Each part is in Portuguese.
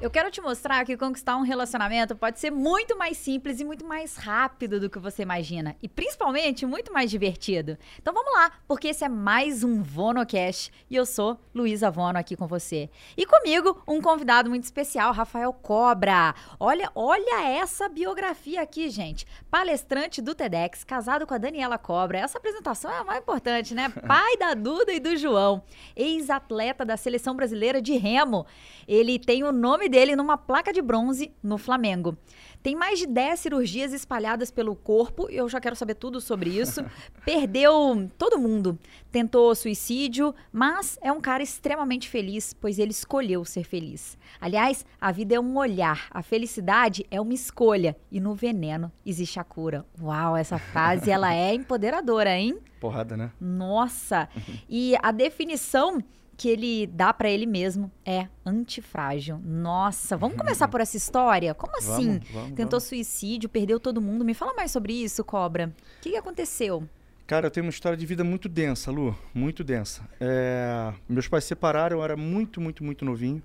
Eu quero te mostrar que conquistar um relacionamento pode ser muito mais simples e muito mais rápido do que você imagina. E principalmente muito mais divertido. Então vamos lá, porque esse é mais um VonoCast e eu sou Luísa Vono aqui com você. E comigo, um convidado muito especial, Rafael Cobra. Olha, olha essa biografia aqui, gente. Palestrante do TEDx, casado com a Daniela Cobra. Essa apresentação é a mais importante, né? Pai da Duda e do João. Ex-atleta da seleção brasileira de remo. Ele tem o nome dele numa placa de bronze no Flamengo. Tem mais de 10 cirurgias espalhadas pelo corpo, e eu já quero saber tudo sobre isso. Perdeu todo mundo. Tentou suicídio, mas é um cara extremamente feliz, pois ele escolheu ser feliz. Aliás, a vida é um olhar, a felicidade é uma escolha, e no veneno existe a cura. Uau, essa frase ela é empoderadora, hein? Porrada, né? Nossa! E a definição que ele dá para ele mesmo é antifrágil. Nossa, vamos começar por essa história? Como assim? Vamos, vamos, Tentou vamos. suicídio, perdeu todo mundo. Me fala mais sobre isso, Cobra. O que, que aconteceu? Cara, eu tenho uma história de vida muito densa, Lu, muito densa. É, meus pais se separaram, eu era muito, muito, muito novinho.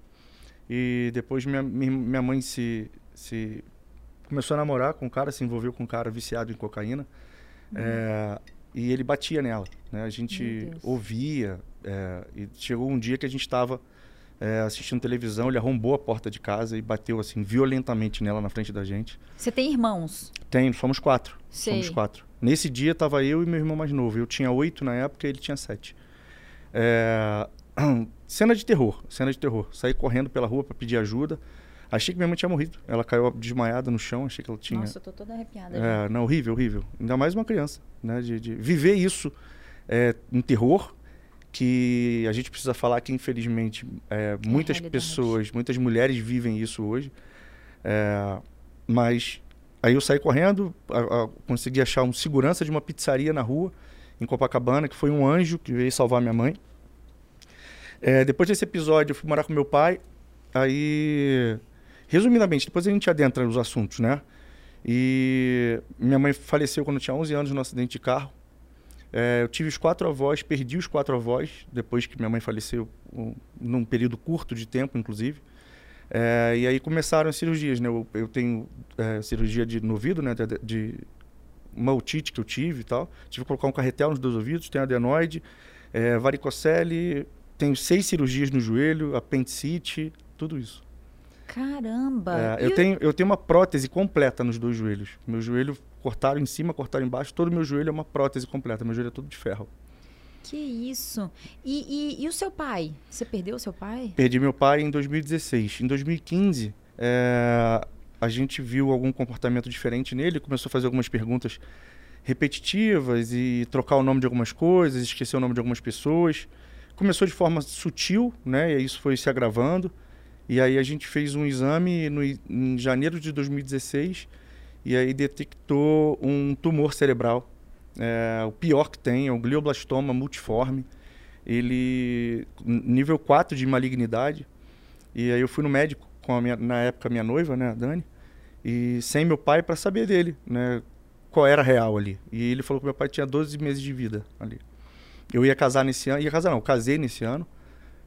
E depois minha, minha mãe se, se começou a namorar com um cara, se envolveu com um cara viciado em cocaína. É, e ele batia nela. Né? A gente ouvia. é, e chegou um dia que a gente estava assistindo televisão, ele arrombou a porta de casa e bateu assim violentamente nela na frente da gente. Você tem irmãos? Tem, somos quatro. Somos Sei. quatro. Nesse dia tava eu e meu irmão mais novo. Eu tinha oito na época ele tinha sete. É, Cena de terror, cena de terror. Saí correndo pela rua para pedir ajuda. Achei que minha mãe tinha morrido. Ela caiu desmaiada no chão, achei que ela tinha. Nossa, eu tô toda arrepiada. É, não, horrível, horrível. Ainda mais uma criança, né? De, de viver isso, é, um terror que a gente precisa falar que infelizmente é, muitas realidade. pessoas, muitas mulheres vivem isso hoje. É, mas aí eu saí correndo, a- a- consegui achar um segurança de uma pizzaria na rua em Copacabana que foi um anjo que veio salvar minha mãe. É, depois desse episódio eu fui morar com meu pai. Aí, resumidamente, depois a gente adentra nos assuntos, né? E minha mãe faleceu quando eu tinha 11 anos num acidente de carro. É, eu tive os quatro avós, perdi os quatro avós depois que minha mãe faleceu, um, num período curto de tempo, inclusive. É, e aí começaram as cirurgias, né? Eu, eu tenho é, cirurgia de, no ouvido, né? De, de uma otite que eu tive e tal. Tive que colocar um carretel nos dois ouvidos, tenho adenoide, é, varicocele, tenho seis cirurgias no joelho, apendicite, tudo isso. Caramba! É, eu, o- tenho, eu tenho uma prótese completa nos dois joelhos. Meu joelho cortaram em cima, cortaram embaixo. Todo meu joelho é uma prótese completa. Meu joelho é todo de ferro. Que isso? E, e- e o seu pai? Você perdeu o seu pai? Perdi meu pai em 2016. Em 2015, é, a gente viu algum comportamento diferente nele. Começou a fazer algumas perguntas repetitivas e trocar o nome de algumas coisas, esquecer o nome de algumas pessoas. Começou de forma sutil, né? E isso foi se agravando. E aí a gente fez um exame no, em janeiro de 2016 e aí detectou um tumor cerebral. É, o pior que tem é o glioblastoma multiforme. Ele nível 4 de malignidade. E aí eu fui no médico com minha, na época minha noiva, né, a Dani, e sem meu pai para saber dele, né, qual era real ali. E ele falou que meu pai tinha 12 meses de vida ali. Eu ia casar nesse ano, ia casar não, casei nesse ano,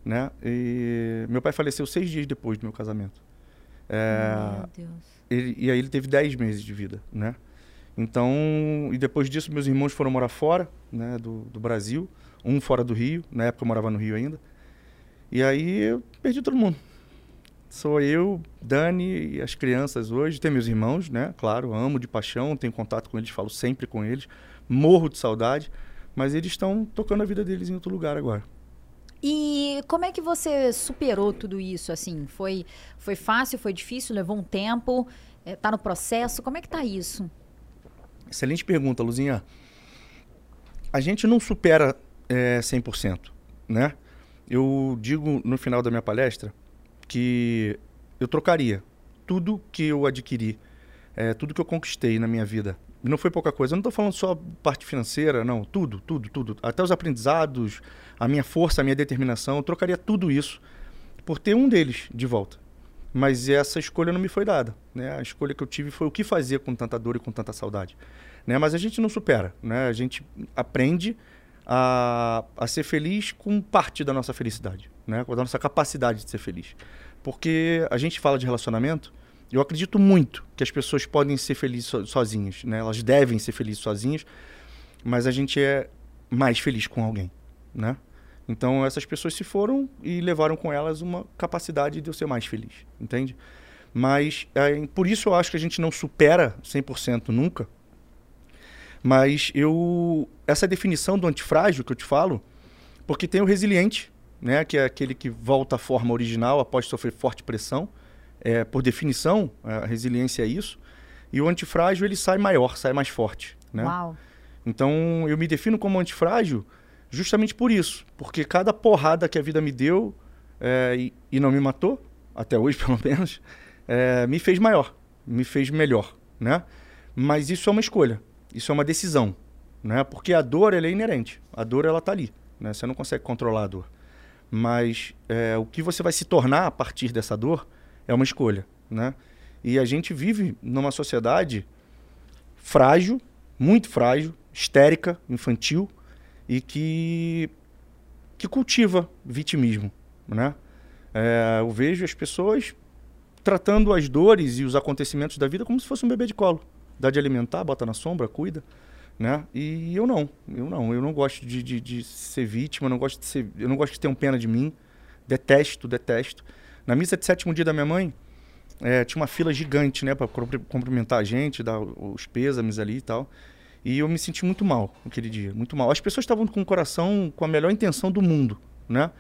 né? E meu pai faleceu seis dias depois do meu casamento. É, Meu Deus. ele- e aí ele teve 10 meses de vida, né? Então, e depois disso meus irmãos foram morar fora, né, do, do Brasil, um fora do Rio, na época eu morava no Rio ainda. E aí eu perdi todo mundo. Sou eu, Dani e as crianças hoje, tem meus irmãos, né? Claro, amo de paixão, tenho contato com eles, falo sempre com eles, morro de saudade, mas eles estão tocando a vida deles em outro lugar agora. E como é que você superou tudo isso, assim? Foi, foi fácil, foi difícil, levou um tempo? É, tá no processo? Como é que tá isso? Excelente pergunta, Luzinha. A gente não supera é, 100%, né? Eu digo no final da minha palestra que eu trocaria tudo que eu adquiri, é, tudo que eu conquistei na minha vida. Não foi pouca coisa. Eu não estou falando só parte financeira, não. Tudo, tudo, tudo. Até os aprendizados, a minha força, a minha determinação. Eu trocaria tudo isso por ter um deles de volta. Mas essa escolha não me foi dada. Né? A escolha que eu tive foi o que fazer com tanta dor e com tanta saudade. Né? Mas a gente não supera. Né? A gente aprende a, a ser feliz com parte da nossa felicidade, né? com a nossa capacidade de ser feliz. Porque a gente fala de relacionamento, eu acredito muito que as pessoas podem ser felizes so, sozinhas, né? elas devem ser felizes sozinhas, mas a gente é mais feliz com alguém. Né? Então essas pessoas se foram e levaram com elas uma capacidade de eu ser mais feliz, entende? Mas é, por isso eu acho que a gente não supera 100% nunca, mas eu essa definição do antifrágil que eu te falo, porque tem o resiliente, né, que é aquele que volta à forma original após sofrer forte pressão. É, por definição, a resiliência é isso. E o antifrágil ele sai maior, sai mais forte, né? Uau. Então eu me defino como antifrágil justamente por isso, porque cada porrada que a vida me deu é, e, e, não me matou, até hoje pelo menos, é, me fez maior, me fez melhor, né? Mas isso é uma escolha. Isso é uma decisão, né? Porque a dor ela é inerente. A dor ela tá ali, né? Você não consegue controlar a dor. Mas é, o que você vai se tornar a partir dessa dor é uma escolha, né? E a gente vive numa sociedade frágil, muito frágil, histérica, infantil e que que cultiva vitimismo, né? É, eu vejo as pessoas tratando as dores e os acontecimentos da vida como se fosse um bebê de colo dá de alimentar, bota na sombra, cuida, né? E eu não, eu não, eu não gosto de, de, de ser vítima, não gosto de ser, eu não gosto de ter um pena de mim, detesto, detesto. Na missa de sétimo dia da minha mãe, é, tinha uma fila gigante, né, para cumprimentar a gente, dar os pêsames ali e tal. E eu me senti muito mal naquele dia, muito mal. As pessoas estavam com o coração com a melhor intenção do mundo, né?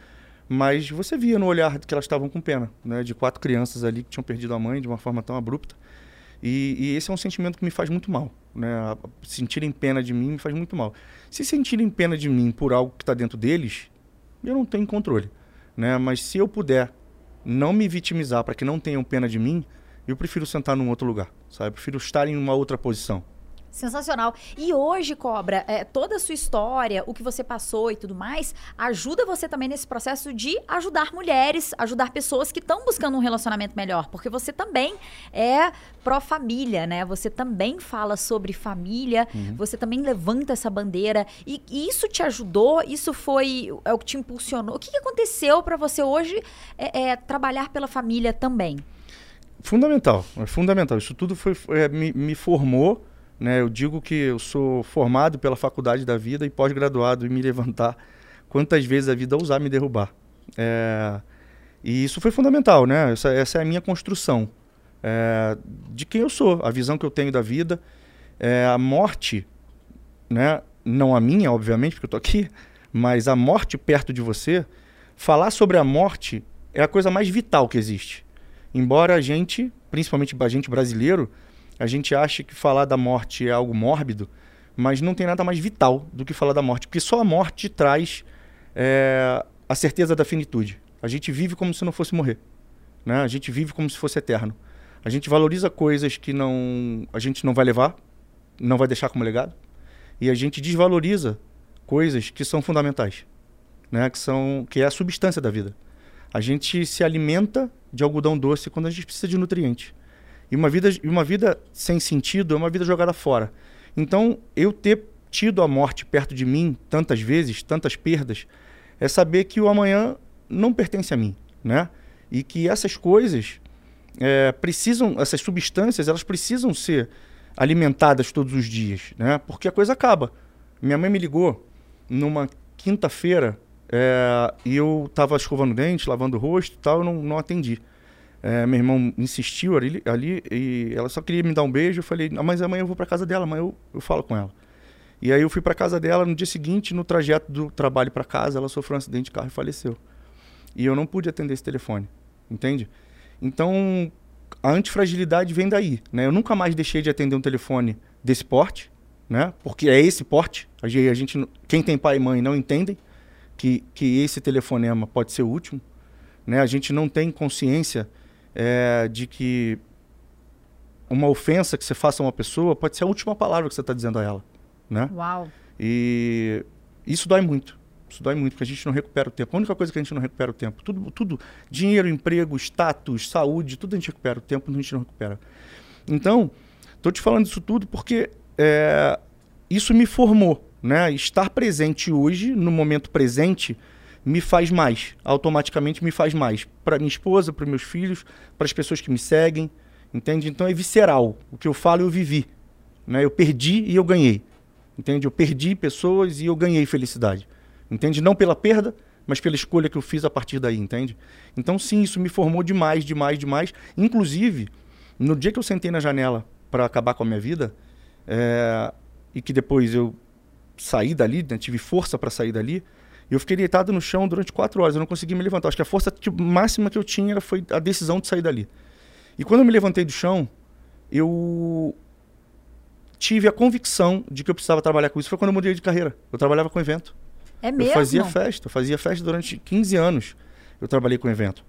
Mas você via no olhar que elas estavam com pena, né? De quatro crianças ali que tinham perdido a mãe de uma forma tão abrupta. E, e, esse é um sentimento que me faz muito mal. Né? Sentirem pena de mim me faz muito mal. Se sentirem pena de mim por algo que está dentro deles, eu não tenho controle. Né? Mas se eu puder não me vitimizar para que não tenham pena de mim, eu prefiro sentar num outro lugar. Sabe? Eu prefiro estar em uma outra posição. Sensacional. E hoje, Cobra, é, toda a sua história, o que você passou e tudo mais, ajuda você também nesse processo de ajudar mulheres, ajudar pessoas que estão buscando um relacionamento melhor. Porque você também é pró-família, né? Você também fala sobre família, uhum. você também levanta essa bandeira. E, e, isso te ajudou? Isso foi é o que te impulsionou? O que, que aconteceu para você hoje é, é, trabalhar pela família também? Fundamental, é fundamental. Isso tudo foi, é, me, me formou né? Eu digo que eu sou formado pela faculdade da vida e pós-graduado em me levantar quantas vezes a vida ousar me derrubar. É, e isso foi fundamental, né? Essa, essa é a minha construção é, de quem eu sou, a visão que eu tenho da vida. É, a morte, né? não a minha, obviamente, porque eu estou aqui, mas a morte perto de você, falar sobre a morte é a coisa mais vital que existe. Embora a gente, principalmente a gente brasileiro, a gente acha que falar da morte é algo mórbido, mas não tem nada mais vital do que falar da morte, porque só a morte traz é, a certeza da finitude. A gente vive como se não fosse morrer, né? A gente vive como se fosse eterno. A gente valoriza coisas que não a gente não vai levar, não vai deixar como legado, e a gente desvaloriza coisas que são fundamentais, né? Que são que é a substância da vida. A gente se alimenta de algodão doce quando a gente precisa de nutrientes. E uma vida, uma vida sem sentido é uma vida jogada fora. Então, eu ter tido a morte perto de mim tantas vezes, tantas perdas, é saber que o amanhã não pertence a mim, né? E que essas coisas é, precisam, essas substâncias, elas precisam ser alimentadas todos os dias, né? Porque a coisa acaba. Minha mãe me ligou numa quinta-feira é, e eu estava escovando dente, lavando o rosto e tal, eu não, não atendi. É, meu irmão insistiu ali, ali, e ela só queria me dar um beijo. Eu falei, ah, mas amanhã eu vou para casa dela, amanhã eu, eu falo com ela. E aí eu fui para casa dela. No dia seguinte, no trajeto do trabalho para casa, ela sofreu um acidente de carro e faleceu. E eu não pude atender esse telefone, entende? Então, a antifragilidade vem daí, né? Eu nunca mais deixei de atender um telefone desse porte, né? Porque é esse porte. A gente, quem tem pai e mãe não entendem que, que esse telefonema pode ser o último, né? A gente não tem consciência é, de que uma ofensa que você faça a uma pessoa pode ser a última palavra que você está dizendo a ela, né? Uau. E isso dói muito. Isso dói muito, porque a gente não recupera o tempo. A única coisa que a gente não recupera o tempo. Tudo, tudo dinheiro, emprego, status, saúde, tudo a gente recupera. O tempo a gente não recupera. Então, estou te falando isso tudo porque é, isso me formou. né? Estar presente hoje, no momento presente, me faz mais, automaticamente me faz mais. Para minha esposa, para meus filhos, para as pessoas que me seguem, entende? Então é visceral. O que eu falo, eu vivi. Né? Eu perdi e eu ganhei. Entende? Eu perdi pessoas e eu ganhei felicidade. Entende? Não pela perda, mas pela escolha que eu fiz a partir daí, entende? Então, sim, isso me formou demais, demais, demais. Inclusive, no dia que eu sentei na janela para acabar com a minha vida, é, e que depois eu saí dali, né, tive força para sair dali, eu fiquei deitado no chão durante quatro horas, eu não consegui me levantar. Acho que a força máxima que eu tinha foi a decisão de sair dali. E quando eu me levantei do chão, eu tive a convicção de que eu precisava trabalhar com isso. Foi quando eu mudei de carreira. Eu trabalhava com evento. É mesmo? Eu fazia festa, eu fazia festa durante 15 anos. Eu trabalhei com evento.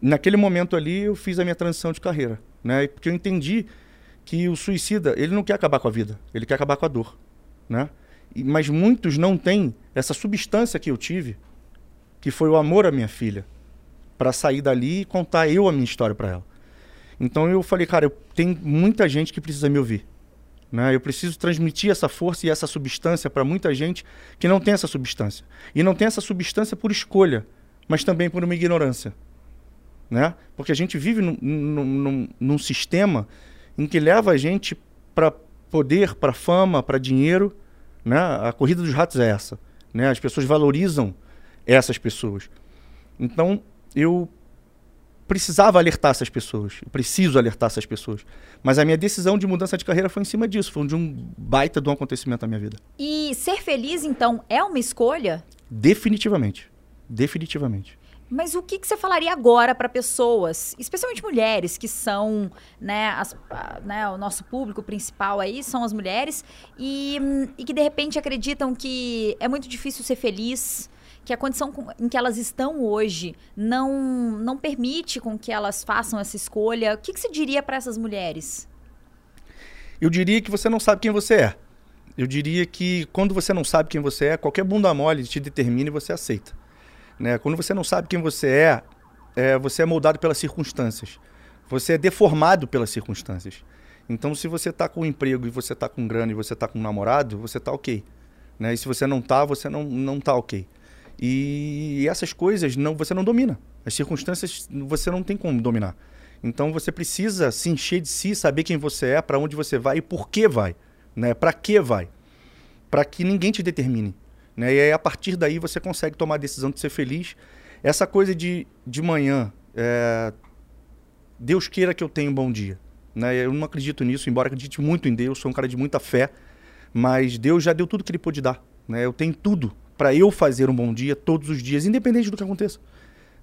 Naquele momento ali, eu fiz a minha transição de carreira, né? Porque eu entendi que o suicida, ele não quer acabar com a vida, ele quer acabar com a dor, né? Mas muitos não têm essa substância que eu tive, que foi o amor à minha filha, para sair dali e contar eu a minha história para ela. Então eu falei, cara, eu tenho muita gente que precisa me ouvir. Né? Eu preciso transmitir essa força e essa substância para muita gente que não tem essa substância. E não tem essa substância por escolha, mas também por uma ignorância. Né? Porque a gente vive num, num, num sistema em que leva a gente para poder, para fama, para dinheiro. Né? A corrida dos ratos é essa. Né? As pessoas valorizam essas pessoas. Então, eu precisava alertar essas pessoas. Eu preciso alertar essas pessoas. Mas a minha decisão de mudança de carreira foi em cima disso. Foi de um baita de um acontecimento na minha vida. E ser feliz, então, é uma escolha? Definitivamente. Definitivamente. Mas o que, que você falaria agora para pessoas, especialmente mulheres, que são, né, as, né, o nosso público principal aí são as mulheres, e, e que de repente acreditam que é muito difícil ser feliz, que a condição em que elas estão hoje não, não permite com que elas façam essa escolha. O que, que você diria para essas mulheres? Eu diria que você não sabe quem você é. Eu diria que quando você não sabe quem você é, qualquer bunda mole te determina e você aceita. Né? Quando você não sabe quem você é, é, você é moldado pelas circunstâncias. Você é deformado pelas circunstâncias. Então, se você está com um emprego e você está com grana e você está com um namorado, você está ok. Né? E se você não está, você não, não tá ok. E essas coisas não, você não domina. As circunstâncias você não tem como dominar. Então você precisa se encher de si, saber quem você é, para onde você vai e por que vai, né? Para que vai? Para que ninguém te determine, né? E aí a partir daí você consegue tomar a decisão de ser feliz. Essa coisa de de manhã, é... Deus queira que eu tenha um bom dia, né? Eu não acredito nisso, embora acredite muito em Deus, sou um cara de muita fé, mas Deus já deu tudo que ele pôde dar, né? Eu tenho tudo para eu fazer um bom dia todos os dias, independente do que aconteça.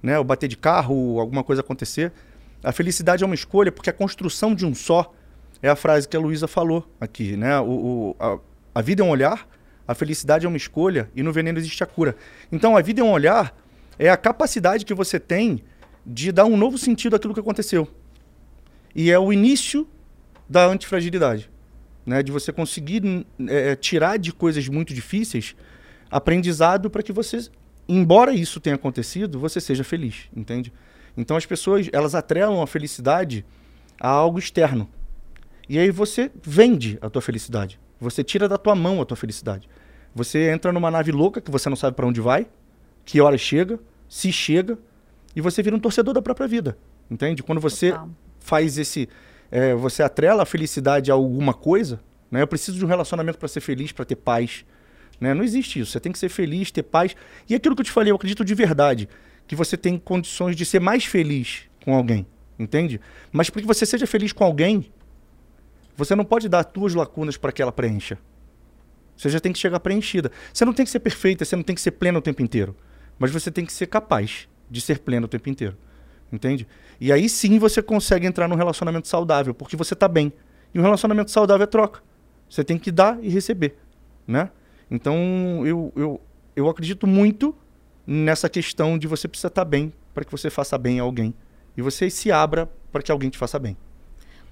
Né? Eu bater de carro, alguma coisa acontecer. A felicidade é uma escolha, porque a construção de um só é a frase que a Luísa falou aqui. Né? O, o a, a, vida é um olhar, a felicidade é uma escolha e no veneno existe a cura. Então a vida é um olhar, é a capacidade que você tem de dar um novo sentido àquilo que aconteceu. E é o início da antifragilidade. Né? De você conseguir é, tirar de coisas muito difíceis aprendizado para que você, embora isso tenha acontecido, você seja feliz, entende? Então as pessoas, elas atrelam a felicidade a algo externo. E aí você vende a tua felicidade. Você tira da tua mão a tua felicidade. Você entra numa nave louca que você não sabe para onde vai, que hora chega, se chega, e você vira um torcedor da própria vida. Entende? Quando você Total. faz esse. É, você atrela a felicidade a alguma coisa, né? Eu preciso de um relacionamento para ser feliz, para ter paz, né? Não existe isso. Você tem que ser feliz, ter paz. E aquilo que eu te falei, eu acredito de verdade, que você tem condições de ser mais feliz com alguém, entende? Mas para que você seja feliz com alguém, você não pode dar as tuas lacunas para que ela preencha. Você já tem que chegar preenchida. Você não tem que ser perfeita, você não tem que ser plena o tempo inteiro. Mas você tem que ser capaz de ser pleno o tempo inteiro. Entende? E aí sim você consegue entrar num relacionamento saudável, porque você está bem. E um relacionamento saudável é troca. Você tem que dar e receber, né? Então, eu, eu, eu acredito muito nessa questão de você precisa estar bem para que você faça bem a alguém. E você se abra para que alguém te faça bem.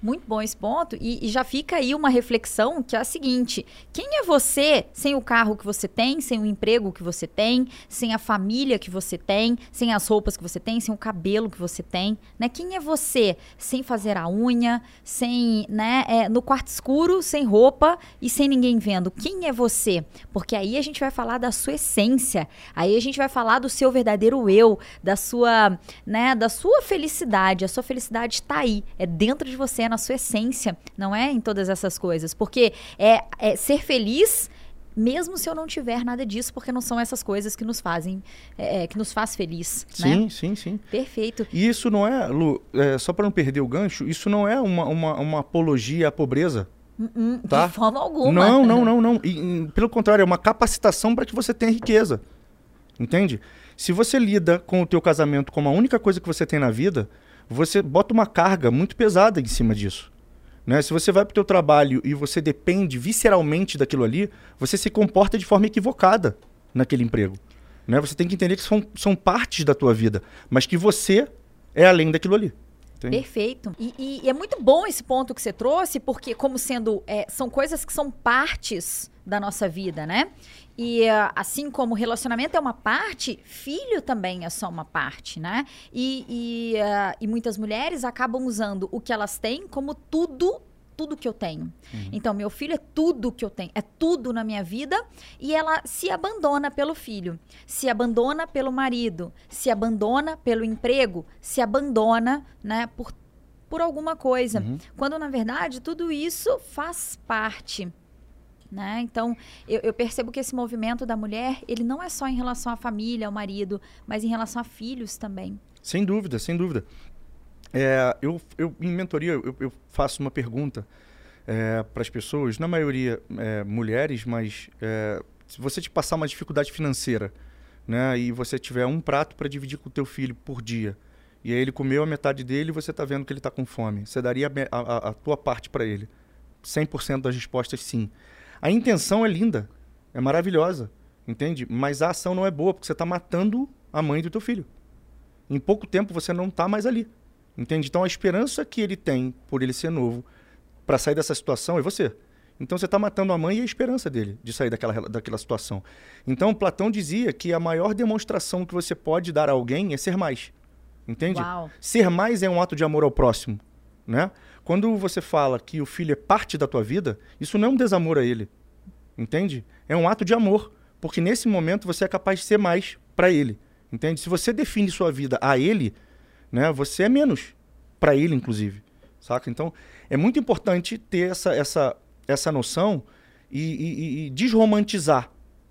Muito bom esse ponto. E, e, já fica aí uma reflexão que é a seguinte: quem é você sem o carro que você tem, sem o emprego que você tem, sem a família que você tem, sem as roupas que você tem, sem o cabelo que você tem? Né? Quem é você sem fazer a unha, sem, né, é, no quarto escuro, sem roupa e sem ninguém vendo? Quem é você? Porque aí a gente vai falar da sua essência, aí a gente vai falar do seu verdadeiro eu, da sua, né, da sua felicidade. A sua felicidade está aí, é dentro de você, é na sua essência, não é em todas essas coisas. Porque é, é ser feliz mesmo se eu não tiver nada disso, porque não são essas coisas que nos fazem, é, é que nos faz feliz. Sim, né? sim, sim. Perfeito. E isso não é, Lu, é, só para não perder o gancho, isso não é uma, uma, uma apologia à pobreza. Uh -uh, tá? De forma alguma. Não, não, não, não. E, pelo contrário, é uma capacitação para que você tenha riqueza. Entende? Se você lida com o teu casamento como a única coisa que você tem na vida, você bota uma carga muito pesada em cima disso. Né? Se você vai para o teu trabalho e você depende visceralmente daquilo ali, você se comporta de forma equivocada naquele emprego. Né? Você tem que entender que são, são partes da tua vida, mas que você é além daquilo ali. Entende? Perfeito. E, e, e, é muito bom esse ponto que você trouxe, porque como sendo é, são coisas que são partes da nossa vida, né? E uh, assim como relacionamento é uma parte, filho também é só uma parte, né? E, e, uh, e muitas mulheres acabam usando o que elas têm como tudo tudo que eu tenho. Uhum. Então, meu filho é tudo que eu tenho, é tudo na minha vida e ela se abandona pelo filho, se abandona pelo marido, se abandona pelo emprego, se abandona, né, por, por alguma coisa. Uhum. Quando na verdade tudo isso faz parte né? Então, eu, eu, percebo que esse movimento da mulher, ele não é só em relação à família, ao marido, mas em relação a filhos também. Sem dúvida, sem dúvida. É, eu, eu, em mentoria, eu, eu faço uma pergunta é, para as pessoas, na maioria é, mulheres, mas é, se você te passar uma dificuldade financeira, né, e você tiver um prato para dividir com o teu filho por dia, e aí ele comeu a metade dele e você está vendo que ele está com fome, você daria a, a, a tua parte para ele? 100% das respostas sim. A intenção é linda, é maravilhosa, entende? Mas a ação não é boa, porque você está matando a mãe do teu filho. Em pouco tempo você não está mais ali, entende? Então a esperança que ele tem, por ele ser novo, para sair dessa situação é você. Então você está matando a mãe e a esperança dele de sair daquela, daquela situação. Então Platão dizia que a maior demonstração que você pode dar a alguém é ser mais. Entende? Uau. Ser mais é um ato de amor ao próximo. Né? Quando você fala que o filho é parte da tua vida, isso não é um desamor a ele. Entende? É um ato de amor. Porque nesse momento você é capaz de ser mais para ele. Entende? Se você define sua vida a ele, né, você é menos para ele, inclusive. Saca? Então, é muito importante ter essa, essa, essa noção e, e, e desromantizar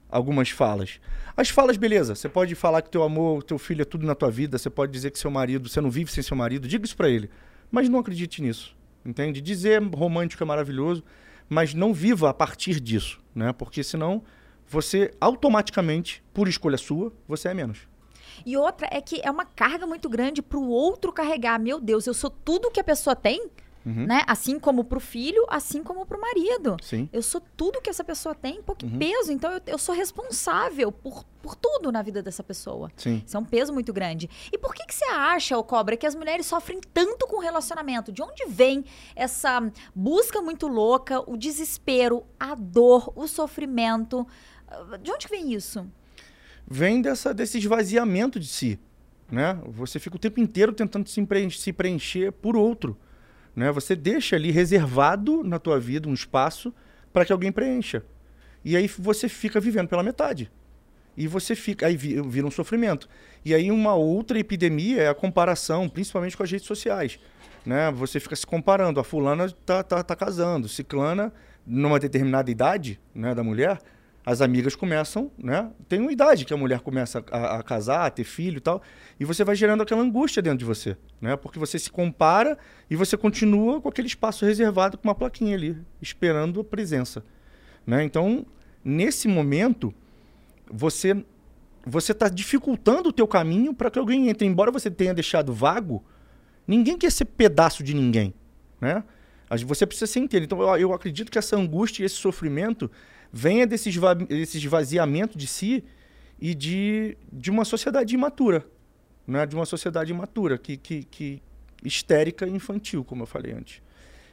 algumas falas. As falas, beleza, você pode falar que teu amor, teu filho é tudo na tua vida, você pode dizer que seu marido, você não vive sem seu marido, diga isso para ele. Mas não acredite nisso, entende? Dizer romântico é maravilhoso, mas não viva a partir disso, né? Porque senão você automaticamente, por escolha sua, você é menos. E outra é que é uma carga muito grande para o outro carregar. Meu Deus, eu sou tudo que a pessoa tem. Uhum. Né? Assim como pro filho, assim como pro marido. Sim. Eu sou tudo que essa pessoa tem, pouco uhum. peso. Então eu, eu, sou responsável por, por tudo na vida dessa pessoa. Sim. Isso é um peso muito grande. E por que, que você acha, ô Cobra, que as mulheres sofrem tanto com relacionamento? De onde vem essa busca muito louca, o desespero, a dor, o sofrimento? De onde vem isso? Vem dessa, desse esvaziamento de si. Né? Você fica o tempo inteiro tentando se preencher, se preencher por outro. Né? Você deixa ali reservado na tua vida um espaço para que alguém preencha. E aí você fica vivendo pela metade. E você fica. Aí vira um sofrimento. E aí uma outra epidemia é a comparação, principalmente com as redes sociais. Né? Você fica se comparando. A fulana tá, tá, tá casando, ciclana, numa determinada idade né, da mulher, as amigas começam, né? Tem uma idade que a mulher começa a, a, casar, a ter filho e tal, e você vai gerando aquela angústia dentro de você, né? Porque você se compara e você continua com aquele espaço reservado com uma plaquinha ali, esperando a presença, né? Então, nesse momento, você você está dificultando o teu caminho para que alguém entre. Embora você tenha deixado vago, ninguém quer ser pedaço de ninguém, né? Você precisa ser inteiro. Então, eu, eu acredito que essa angústia e esse sofrimento venha desse, desse esvaziamento de si e de, de uma sociedade imatura. Né? De uma sociedade imatura, que, que, que histérica e infantil, como eu falei antes.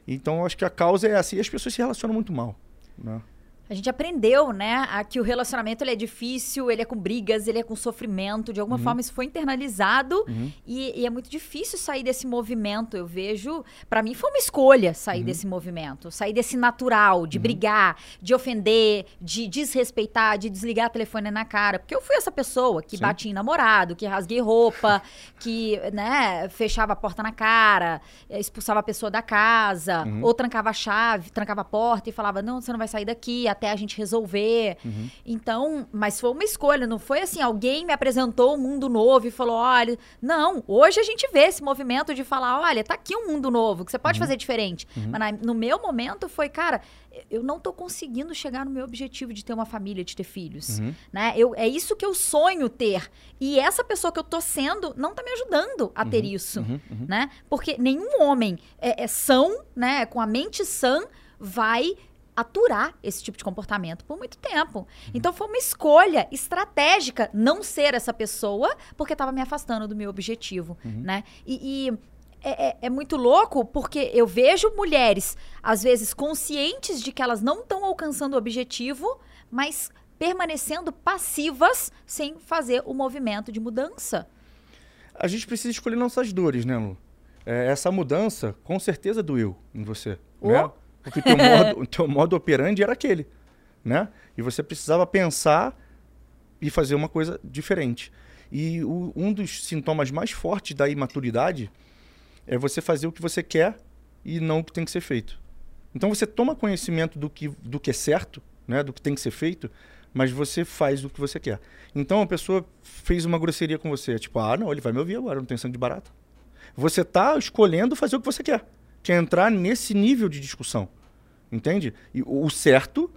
Então, eu acho que a causa é essa. E as pessoas se relacionam muito mal. Né? A gente aprendeu, né, a que o relacionamento ele é difícil, ele é com brigas, ele é com sofrimento. De alguma Uhum. forma isso foi internalizado e, e é muito difícil sair desse movimento. Eu vejo, Pra mim foi uma escolha Uhum. sair desse movimento, sair desse natural de brigar, de ofender, de desrespeitar, de desligar o telefone na cara, porque eu fui essa pessoa que Sim. batia em namorado, que rasguei roupa, que, né, fechava a porta na cara, eh, expulsava a pessoa da casa, Uhum. ou trancava a chave, trancava a porta e falava: "Não, você não vai sair daqui até a gente resolver". Uhum. Então, mas foi uma escolha, não foi assim, alguém me apresentou um mundo novo e falou: olha. Não, hoje a gente vê esse movimento de falar: olha, tá aqui um mundo novo que você pode fazer diferente. Mas na- no meu momento foi, cara, eu não tô conseguindo chegar no meu objetivo de ter uma família, de ter filhos. Uhum. Né? Eu, é isso que eu sonho ter. E essa pessoa que eu tô sendo não tá me ajudando a ter isso. Uhum. Uhum. Né? Porque nenhum homem é, é são, né, com a mente sã, vai aturar esse tipo de comportamento por muito tempo. Então foi uma escolha estratégica não ser essa pessoa, porque estava me afastando do meu objetivo, né? E, e é, é- é muito louco porque eu vejo mulheres, às vezes, conscientes de que elas não estão alcançando o objetivo, mas permanecendo passivas sem fazer o movimento de mudança. A gente precisa escolher nossas dores, né, Lu? É, essa mudança, com certeza, doeu em você. Oh. Né? Porque teu modo, o teu modo operandi era aquele. Né? E você precisava pensar e fazer uma coisa diferente. E o- um dos sintomas mais fortes da imaturidade é você fazer o que você quer e não o que tem que ser feito. Então você toma conhecimento do que, do que é certo, né? do que tem que ser feito, mas você faz o que você quer. Então a pessoa fez uma grosseria com você, tipo, ah, não, ele vai me ouvir agora, não tem sangue de barata. Você está escolhendo fazer o que você quer, é entrar nesse nível de discussão, entende? E o certo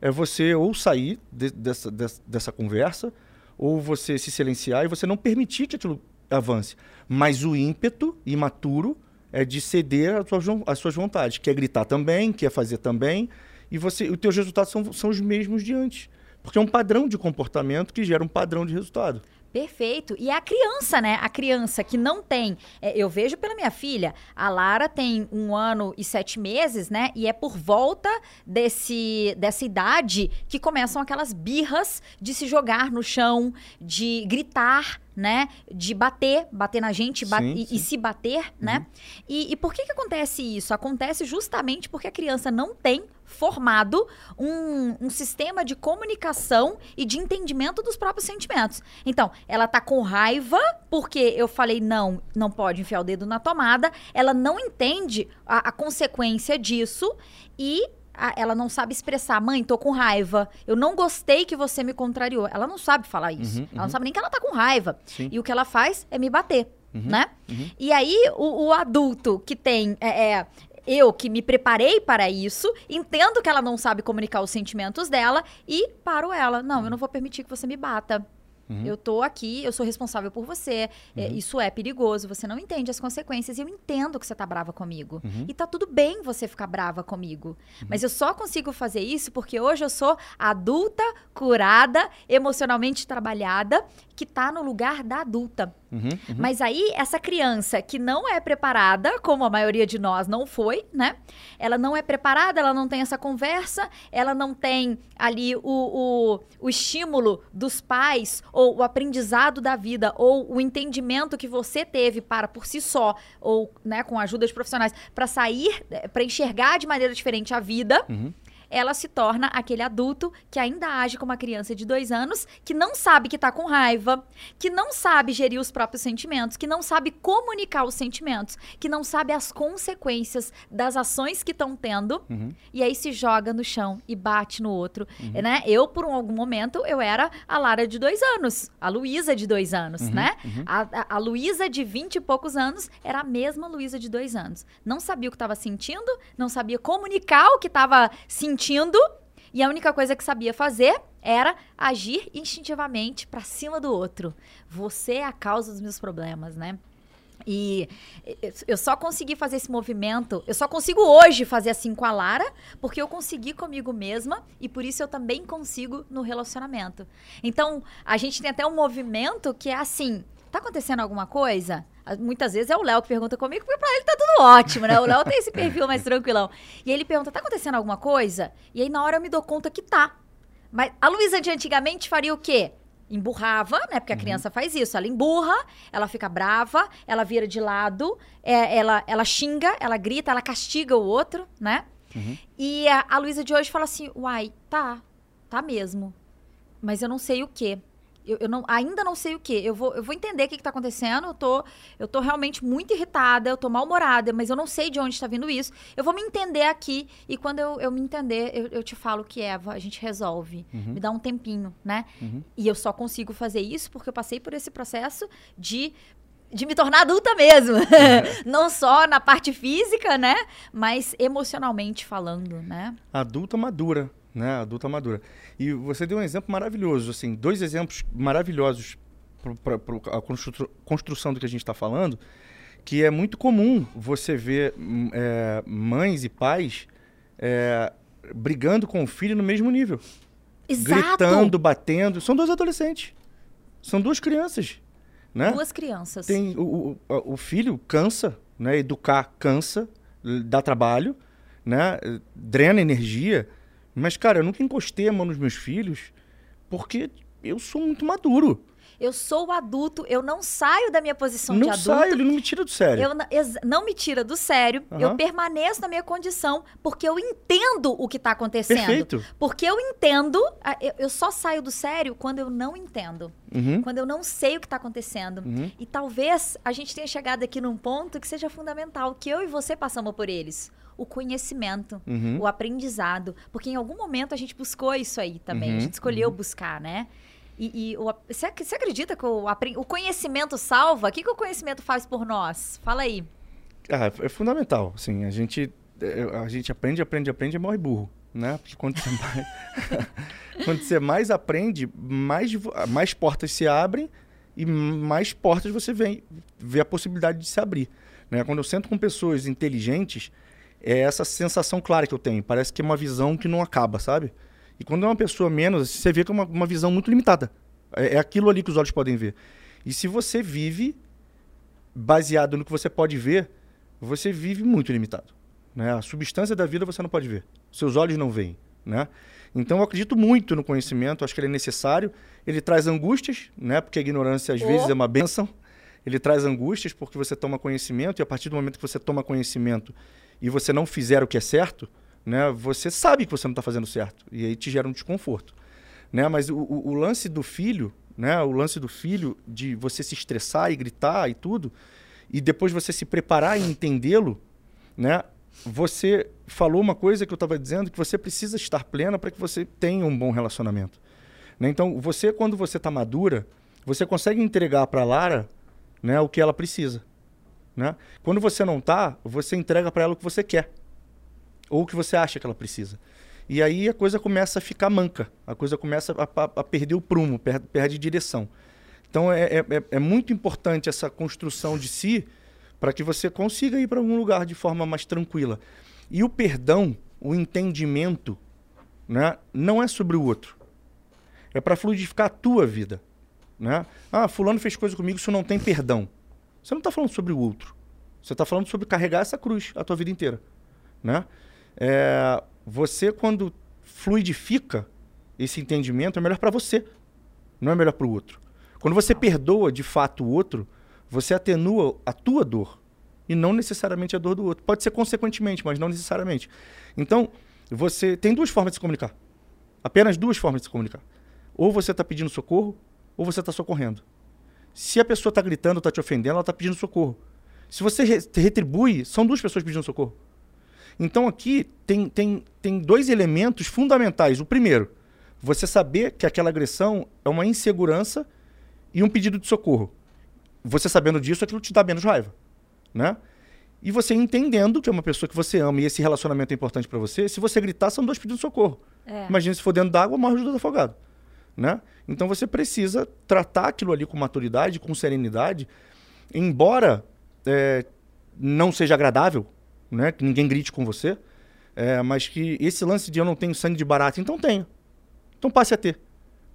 é você ou sair de- dessa, dessa, dessa conversa, ou você se silenciar e você não permitir que aquilo avance. Mas o ímpeto imaturo é de ceder às suas, suas vontades, que é gritar também, que é fazer também, e você, os teus resultados são, são os mesmos de antes. Porque é um padrão de comportamento que gera um padrão de resultado. Perfeito. E a criança, né? A criança que não tem. é, eu vejo pela minha filha, a Lara tem um ano e sete meses, né? E é por volta desse, dessa idade que começam aquelas birras de se jogar no chão, de gritar. Né? De bater, bater na gente ba- Sim, e, sim. e se bater, né? E, e por que, que acontece isso? Acontece justamente porque a criança não tem formado um, um sistema de comunicação e de entendimento dos próprios sentimentos. Então, ela tá com raiva porque eu falei não, não pode enfiar o dedo na tomada. Ela não entende a, a consequência disso e ela não sabe expressar, mãe, tô com raiva. Eu não gostei que você me contrariou. Ela não sabe falar isso. Uhum, Ela não sabe nem que ela tá com raiva. Sim. E o que ela faz é me bater, Uhum, né? uhum. E aí, o, o adulto que tem. é, é, eu que me preparei para isso, entendo que ela não sabe comunicar os sentimentos dela e paro ela. Não, eu não vou permitir que você me bata. Uhum. Eu tô aqui, eu sou responsável por você. é, isso é perigoso, você não entende as consequências. E eu entendo que você tá brava comigo. Uhum. E tá tudo bem você ficar brava comigo. Mas eu só consigo fazer isso porque hoje eu sou adulta, curada, emocionalmente trabalhada, que tá no lugar da adulta. Uhum, uhum. Mas aí, essa criança que não é preparada, como a maioria de nós não foi, né? Ela não é preparada, ela não tem essa conversa, ela não tem ali o, o, o estímulo dos pais, ou o aprendizado da vida, ou o entendimento que você teve para por si só, ou né, com a ajuda de profissionais, para sair, para enxergar de maneira diferente a vida Uhum. Ela se torna aquele adulto que ainda age como uma criança de dois anos, que não sabe que tá com raiva, que não sabe gerir os próprios sentimentos, que não sabe comunicar os sentimentos, que não sabe as consequências das ações que estão tendo, Uhum. e aí se joga no chão e bate no outro, né? Eu, por um- algum momento, eu era a Lara de dois anos, a Luísa de dois anos, né? A, a, a Luísa de vinte e poucos anos era a mesma Luísa de dois anos. Não sabia o que estava sentindo, não sabia comunicar o que estava sentindo, e a única coisa que sabia fazer era agir instintivamente pra cima do outro. Você é a causa dos meus problemas, né? E eu só consegui fazer esse movimento, eu só consigo hoje fazer assim com a Lara, porque eu consegui comigo mesma e por isso eu também consigo no relacionamento. Então, a gente tem até um movimento que é assim: tá acontecendo alguma coisa? Ah, Muitas vezes é o Léo que pergunta comigo, porque pra ele tá tudo ótimo, né? O Léo tem esse perfil mais tranquilão. E ele pergunta: tá acontecendo alguma coisa? E aí na hora eu me dou conta que tá. Mas a Luísa de antigamente faria o quê? Emburrava, né? Porque a Uhum. criança faz isso. Ela emburra, ela fica brava, ela vira de lado, é, ela, ela xinga, ela grita, ela castiga o outro, né? Uhum. E a, a Luísa de hoje fala assim: uai, tá, tá mesmo. Mas eu não sei o quê. Eu, eu não, ainda não sei o quê. Eu vou, eu vou entender o que, que tá acontecendo. Eu tô, eu tô realmente muito irritada, eu tô mal-humorada, mas eu não sei de onde está vindo isso. Eu vou me entender aqui. E quando eu, eu me entender, eu, eu te falo que, Eva, a gente resolve. Uhum. Me dá um tempinho, né? Uhum. E eu só consigo fazer isso porque eu passei por esse processo de, de me tornar adulta mesmo. não só na parte física, né? Mas emocionalmente falando, né? Adulta madura, né? Adulta madura. E você deu um exemplo maravilhoso, assim, dois exemplos maravilhosos para a constru- construção do que a gente está falando, que é muito comum você ver hum, é, mães e pais é, brigando com o filho no mesmo nível. Exato! Gritando, batendo. São dois adolescentes. São duas crianças. Né? Duas crianças. Tem, o, o, o filho cansa, né? Educar cansa, dá trabalho, né? Drena energia. Mas, cara, eu nunca encostei a mão nos meus filhos porque eu sou muito maduro. Eu sou o adulto, eu não saio da minha posição de não adulto. saio, ele não me tira do sério. Eu não me tira do sério, eu Aham. permaneço na minha condição, porque eu entendo o que tá acontecendo. Perfeito. Porque eu entendo, eu, eu só saio do sério quando eu não entendo. Uhum, Quando eu não sei o que tá acontecendo. uhum. E talvez a gente tenha chegado aqui num ponto que seja fundamental, que eu e você passamos por eles. O conhecimento, Uhum. o aprendizado. Porque em algum momento a gente buscou isso aí também. Uhum, A gente escolheu buscar, né? E, e o você, você acredita que o, o conhecimento salva? O que, que o conhecimento faz por nós? Fala aí. Ah, é fundamental. Assim, a gente, é, a gente aprende, aprende, aprende e morre burro. Né? Porque quando você mais, quando você mais aprende, mais, mais portas se abrem e mais portas você vem, vê a possibilidade de se abrir. Né? Quando eu sento com pessoas inteligentes, é essa sensação clara que eu tenho. Parece que é uma visão que não acaba, sabe? E quando é uma pessoa menos, você vê que é uma, uma visão muito limitada. É, é aquilo ali que os olhos podem ver. E se você vive baseado no que você pode ver, você vive muito limitado. Né? A substância da vida você não pode ver. Seus olhos não veem. Né? Então eu acredito muito no conhecimento, acho que ele é necessário. Ele traz angústias, né? porque a ignorância às Oh. vezes é uma benção. Ele traz angústias porque você toma conhecimento e a partir do momento que você toma conhecimento e você não fizer o que é certo, né? você sabe que você não está fazendo certo e aí te gera um desconforto. Né? Mas o, o- o lance do filho, né? o lance do filho de você se estressar e gritar e tudo, e depois você se preparar e entendê-lo, né? Você falou uma coisa que eu estava dizendo que você precisa estar plena para que você tenha um bom relacionamento. Né? Então, você quando você está madura, você consegue entregar para Lara, né, o que ela precisa, né? Quando você não tá, você entrega para ela o que você quer ou o que você acha que ela precisa. E aí a coisa começa a ficar manca, a coisa começa a, a- a perder o prumo, per- perde direção. Então é, é- é- é muito importante essa construção de si para que você consiga ir para algum lugar de forma mais tranquila. E o perdão, o entendimento, né, não é sobre o outro. É para fluidificar a tua vida. Né? Ah, fulano fez coisa comigo, isso não tem perdão. Você não está falando sobre o outro. Você está falando sobre carregar essa cruz a tua vida inteira. Né? É, você, quando fluidifica esse entendimento, é melhor para você, não é melhor para o outro. Quando você perdoa de fato o outro, você atenua a tua dor e não necessariamente a dor do outro. Pode ser consequentemente, mas não necessariamente. Então, você tem duas formas de se comunicar. Apenas duas formas de se comunicar. Ou você está pedindo socorro, ou você está socorrendo. Se a pessoa está gritando, está te ofendendo, ela está pedindo socorro. Se você re- retribui, são duas pessoas pedindo socorro. Então aqui tem, tem, tem dois elementos fundamentais. O primeiro, você saber que aquela agressão é uma insegurança e um pedido de socorro. Você sabendo disso, aquilo te dá menos raiva, né? E você entendendo que é uma pessoa que você ama e esse relacionamento é importante para você, se você gritar, são dois pedidos de socorro. É. Imagina se for dentro d'água, morre o afogado, né? Então você precisa tratar aquilo ali com maturidade, com serenidade, embora é, não seja agradável, né? Que ninguém grite com você, é, mas que esse lance de eu não tenho sangue de barata, então tenho. Então passe a ter.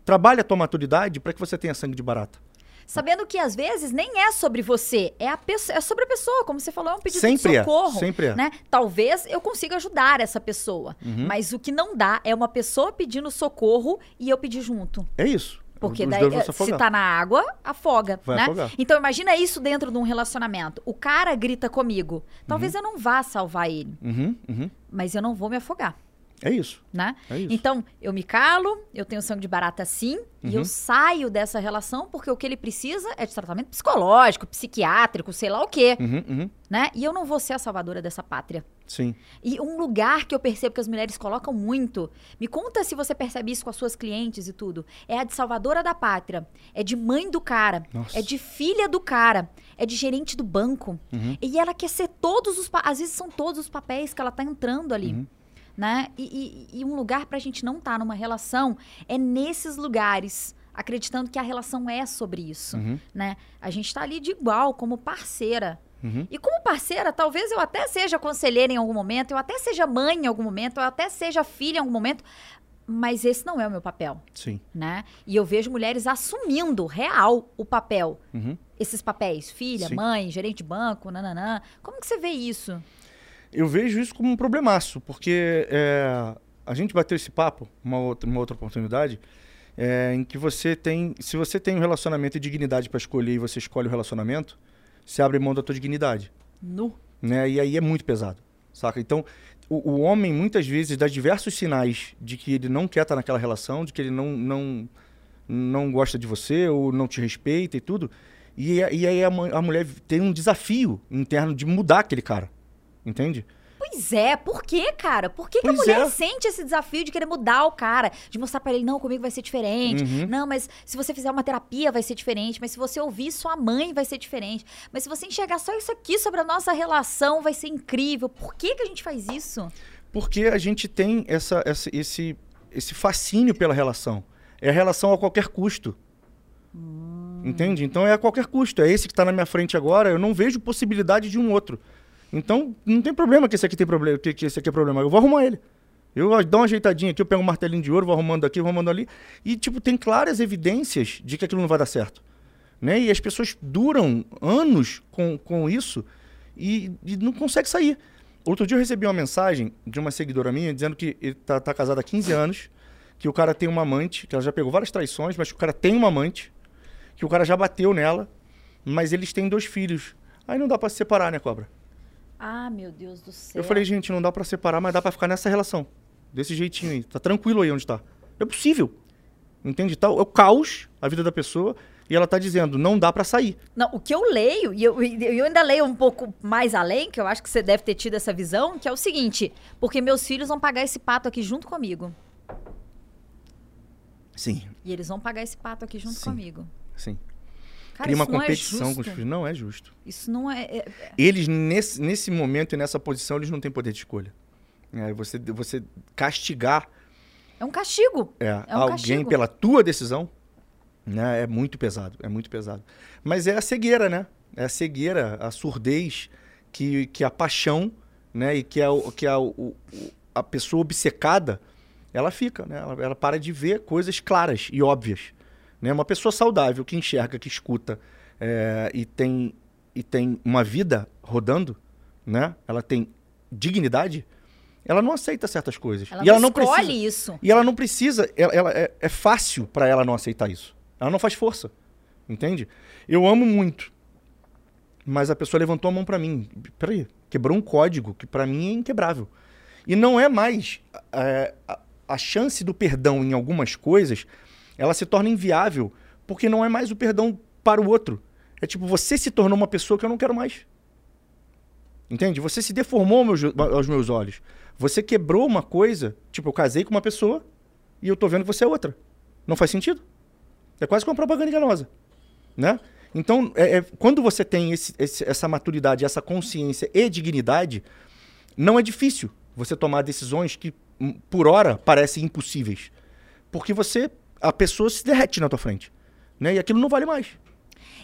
Trabalhe a tua maturidade para que você tenha sangue de barata. Sabendo que às vezes nem é sobre você, é, a pessoa, é sobre a pessoa, como você falou, é um pedido Sempre de é, socorro. sempre é. Né? Talvez eu consiga ajudar essa pessoa, Uhum. mas o que não dá é uma pessoa pedindo socorro e eu pedir junto. É isso. Porque daí, se tá na água, afoga, Vai né? afogar. Então imagina isso dentro de um relacionamento. O cara grita comigo. Talvez eu não vá salvar ele, Uhum, uhum. mas eu não vou me afogar, É isso. né? É isso. Então, eu me calo, eu tenho sangue de barata sim, e eu Uhum. saio dessa relação porque o que ele precisa é de tratamento psicológico, psiquiátrico, sei lá o quê, Uhum, uhum. né? E eu não vou ser a salvadora dessa pátria. Sim. E um lugar que eu percebo que as mulheres colocam muito, me conta se você percebe isso com as suas clientes e tudo, é a de salvadora da pátria, é de mãe do cara, Nossa. é de filha do cara, é de gerente do banco. Uhum. E ela quer ser todos os, às vezes são todos os papéis que ela tá entrando ali. Né? E, e- e um lugar pra gente não estar numa relação é nesses lugares, acreditando que a relação é sobre isso, Uhum. né? A gente tá ali de igual, como parceira. Uhum. E como parceira, talvez eu até seja conselheira em algum momento, eu até seja mãe em algum momento, eu até seja filha em algum momento, mas esse não é o meu papel, Sim. né? E eu vejo mulheres assumindo real o papel, Uhum. esses papéis, filha, Sim. mãe, gerente de banco, nananã. Como que você vê isso? Eu vejo isso como um problemaço, porque é, a gente bateu esse papo, uma outra, uma outra oportunidade, é, em que você tem, se você tem um relacionamento e dignidade para escolher e você escolhe o relacionamento, você abre mão da tua dignidade, Nu. né? E aí é muito pesado, saca? Então, o, o homem muitas vezes dá diversos sinais de que ele não quer estar naquela relação, de que ele não, não, não gosta de você ou não te respeita e tudo. E, e aí a, a mulher tem um desafio interno de mudar aquele cara, entende? Pois é, por quê, cara? Por que, que a mulher é. sente esse desafio de querer mudar o cara? De mostrar pra ele, não, comigo vai ser diferente. Uhum. Não, mas se você fizer uma terapia vai ser diferente. Mas se você ouvir sua mãe vai ser diferente. Mas se você enxergar só isso aqui sobre a nossa relação vai ser incrível. Por que, que a gente faz isso? Porque a gente tem essa, essa- esse, esse fascínio pela relação. É a relação a qualquer custo. Entende? Então é a qualquer custo. É esse que está na minha frente agora. Eu não vejo possibilidade de um outro. Então não tem problema que esse aqui tem problema, que, que esse aqui é problema. Eu vou arrumar ele. Eu dou uma ajeitadinha aqui, eu pego um martelinho de ouro, vou arrumando aqui, vou arrumando ali. E, tipo, tem claras evidências de que aquilo não vai dar certo. Né? E as pessoas duram anos com, com isso e, e não conseguem sair. Outro dia eu recebi uma mensagem de uma seguidora minha dizendo que ele tá, tá casado há 15 anos, que o cara tem uma amante, que ela já pegou várias traições, mas que o cara tem uma amante, que o cara já bateu nela, mas eles têm dois filhos. Aí não dá pra se separar, né, cobra? Ah, meu Deus do céu. Eu falei, gente, não dá pra separar, mas dá pra ficar nessa relação. Desse jeitinho aí. Tá tranquilo aí onde tá. É possível. Entende? Tá, é o caos, a vida da pessoa, e ela tá dizendo, não dá pra sair. Não, o que eu leio, e eu, eu ainda leio um pouco mais além, que eu acho que você deve ter tido essa visão, que é o seguinte: porque meus filhos vão pagar esse pato aqui junto comigo. Sim, E eles vão pagar esse pato aqui junto Sim. comigo. sim. Cara, Cria uma é competição com os filhos. Não é justo. Isso não é. é- Eles, nesse, nesse momento e nessa posição, eles não têm poder de escolha. É, você, você castigar é um castigo. é, É um alguém castigo. pela tua decisão né, é muito pesado. É muito pesado. Mas é a cegueira, né? É a cegueira, a surdez que, que a paixão, né? E que a, que a, o- a pessoa obcecada, ela fica, né? Ela, ela para de ver coisas claras e óbvias. Né? Uma pessoa saudável que enxerga, que escuta é, e, tem, e tem uma vida rodando, né? Ela tem dignidade, ela não aceita certas coisas. Ela e ela não escolhe precisa, isso. e ela não precisa, ela, ela- é, é fácil para ela não aceitar isso. Ela não faz força, entende? Eu amo muito, mas a pessoa levantou a mão para mim. Peraí, quebrou um código que para mim é inquebrável. E não é mais é, a, a chance do perdão em algumas coisas, ela se torna inviável porque não é mais o perdão para o outro. É tipo, você se tornou uma pessoa que eu não quero mais. Entende? Você se deformou aos meus, aos meus olhos. Você quebrou uma coisa, tipo, eu casei com uma pessoa e eu tô vendo que você é outra. Não faz sentido. É quase que uma propaganda enganosa, né? Então, é- é- quando você tem esse- esse- essa maturidade, essa consciência e dignidade, não é difícil você tomar decisões que, hum, por hora, parecem impossíveis. Porque você, a pessoa se derrete na tua frente, né? E aquilo não vale mais.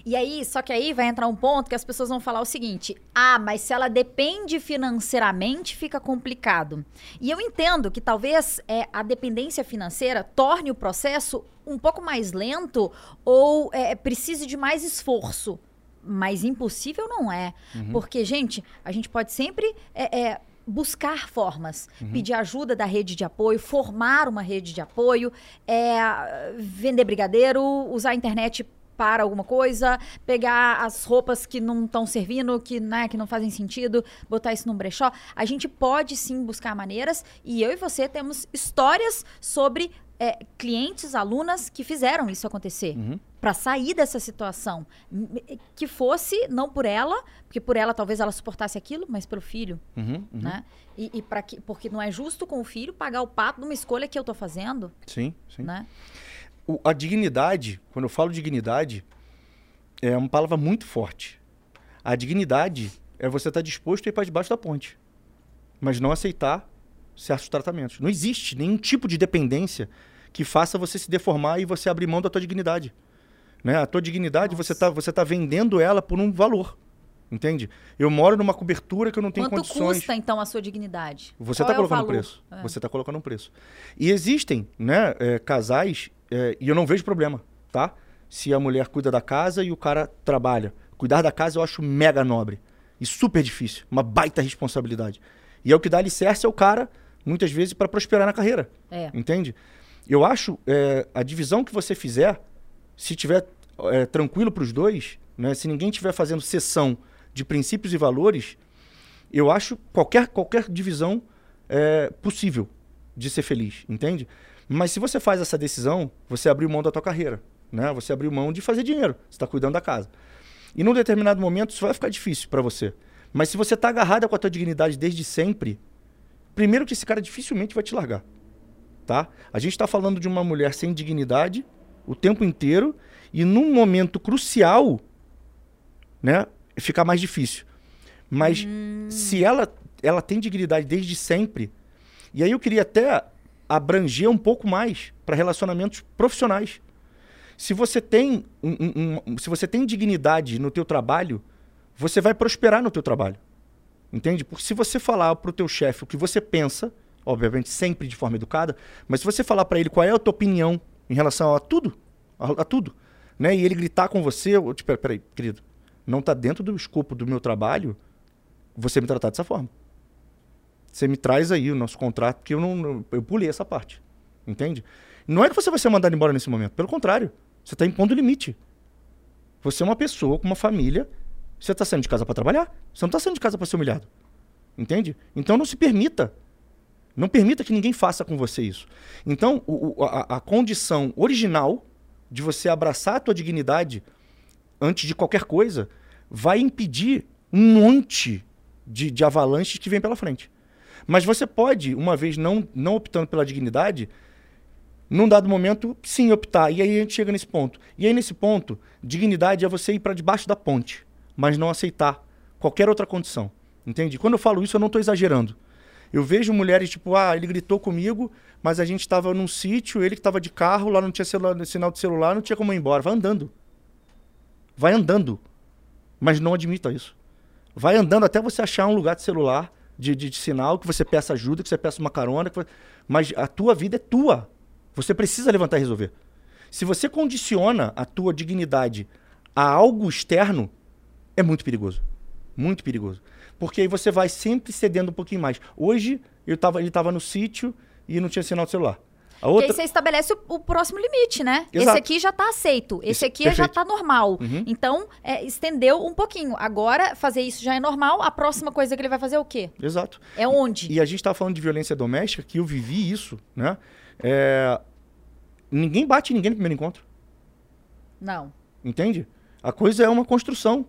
E aí, só que aí vai entrar um ponto que as pessoas vão falar o seguinte: ah, mas se ela depende financeiramente, fica complicado. E eu entendo que talvez é, a dependência financeira torne o processo um pouco mais lento ou é, precise de mais esforço. Mas impossível não é. Porque, gente, a gente pode sempre é, é, buscar formas, pedir ajuda da rede de apoio, formar uma rede de apoio, é, vender brigadeiro, usar a internet para alguma coisa, pegar as roupas que não estão servindo, que, né, que não fazem sentido, botar isso num brechó. A gente pode sim buscar maneiras e eu e você temos histórias sobre é, clientes, alunas que fizeram isso acontecer Uhum. para sair dessa situação. Que fosse não por ela, porque por ela talvez ela suportasse aquilo, mas pelo filho, Uhum, uhum. né? E, e para que porque não é justo com o filho pagar o pato de uma escolha que eu tô fazendo, Sim, sim. né? O- a dignidade, quando eu falo dignidade, é uma palavra muito forte. A dignidade é você estar disposto a ir para debaixo da ponte, mas não aceitar certos tratamentos. Não existe nenhum tipo de dependência que faça você se deformar e você abrir mão da tua dignidade. Né? A tua dignidade, você está você tá vendendo ela por um valor. Entende? Eu moro numa cobertura que eu não tenho Quanto condições. custa então a sua dignidade? Você está é colocando um preço. É. Você está colocando um preço. E existem né, é, casais, é, e eu não vejo problema, tá? Se a mulher cuida da casa e o cara trabalha. Cuidar da casa eu acho mega nobre. E super difícil. Uma baita responsabilidade. E é o que dá alicerce ao cara, muitas vezes, para prosperar na carreira. É. Entende? Eu acho é, a divisão que você fizer, se tiver é, tranquilo para os dois, né, se ninguém estiver fazendo sessão de princípios e valores, eu acho qualquer, qualquer divisão é, possível de ser feliz, entende? Mas se você faz essa decisão, você abriu mão da tua carreira, né? Você abriu mão de fazer dinheiro, você está cuidando da casa. E num determinado momento isso vai ficar difícil para você. Mas se você está agarrada com a tua dignidade desde sempre, primeiro que esse cara dificilmente vai te largar tá? A gente está falando de uma mulher sem dignidade o tempo inteiro e num momento crucial, né, fica mais difícil. Mas se ela ela tem dignidade desde sempre, e aí eu queria até abranger um pouco mais para relacionamentos profissionais. Se você tem um- um- um- se você tem dignidade no teu trabalho, você vai prosperar no teu trabalho. Entende? Porque se você falar pro teu chefe o que você pensa, obviamente sempre de forma educada, mas se você falar para ele qual é a tua opinião em relação a tudo, a, a tudo, né? E ele gritar com você, eu, tipo, peraí, querido, não tá dentro do escopo do meu trabalho você me tratar dessa forma. Você me traz aí o nosso contrato, porque eu não- eu pulei essa parte. Entende? Não é que você vai ser mandado embora nesse momento, pelo contrário, você está impondo limite. Você é uma pessoa com uma família, você está saindo de casa para trabalhar, você não está saindo de casa para ser humilhado. Entende? Então não se permita. Não permita que ninguém faça com você isso. Então, o- a, a condição original de você abraçar a tua dignidade antes de qualquer coisa vai impedir um monte de, de avalanches que vem pela frente. Mas você pode, uma vez não, não optando pela dignidade, num dado momento, sim, optar. E aí a gente chega nesse ponto. E aí, nesse ponto, dignidade é você ir para debaixo da ponte, mas não aceitar qualquer outra condição. Entende? Quando eu falo isso, eu não estou exagerando. Eu vejo mulheres tipo, ah, ele gritou comigo, mas a gente estava num sítio, ele que estava de carro, lá não tinha celular, sinal de celular, não tinha como ir embora. Vai andando. Vai andando. Mas não admita isso. Vai andando até você achar um lugar de celular, de, de, de sinal, que você peça ajuda, que você peça uma carona. Mas a tua vida é tua. Você precisa levantar e resolver. Se você condiciona a tua dignidade a algo externo, é muito perigoso. Muito perigoso. Porque aí você vai sempre cedendo um pouquinho mais. Hoje, eu tava, ele estava no sítio e não tinha sinal de celular. A Porque aí outra, você estabelece o, o próximo limite, né? Esse Exato. aqui já tá aceito. Esse Isso, aqui já perfeito. tá normal. Uhum. Então, é, estendeu um pouquinho. Agora, fazer isso já é normal. A próxima coisa que ele vai fazer é o quê? Exato. É onde? E a gente estava falando de violência doméstica, que eu vivi isso, né? É, Ninguém bate ninguém no primeiro encontro, Não. entende? A coisa é uma construção.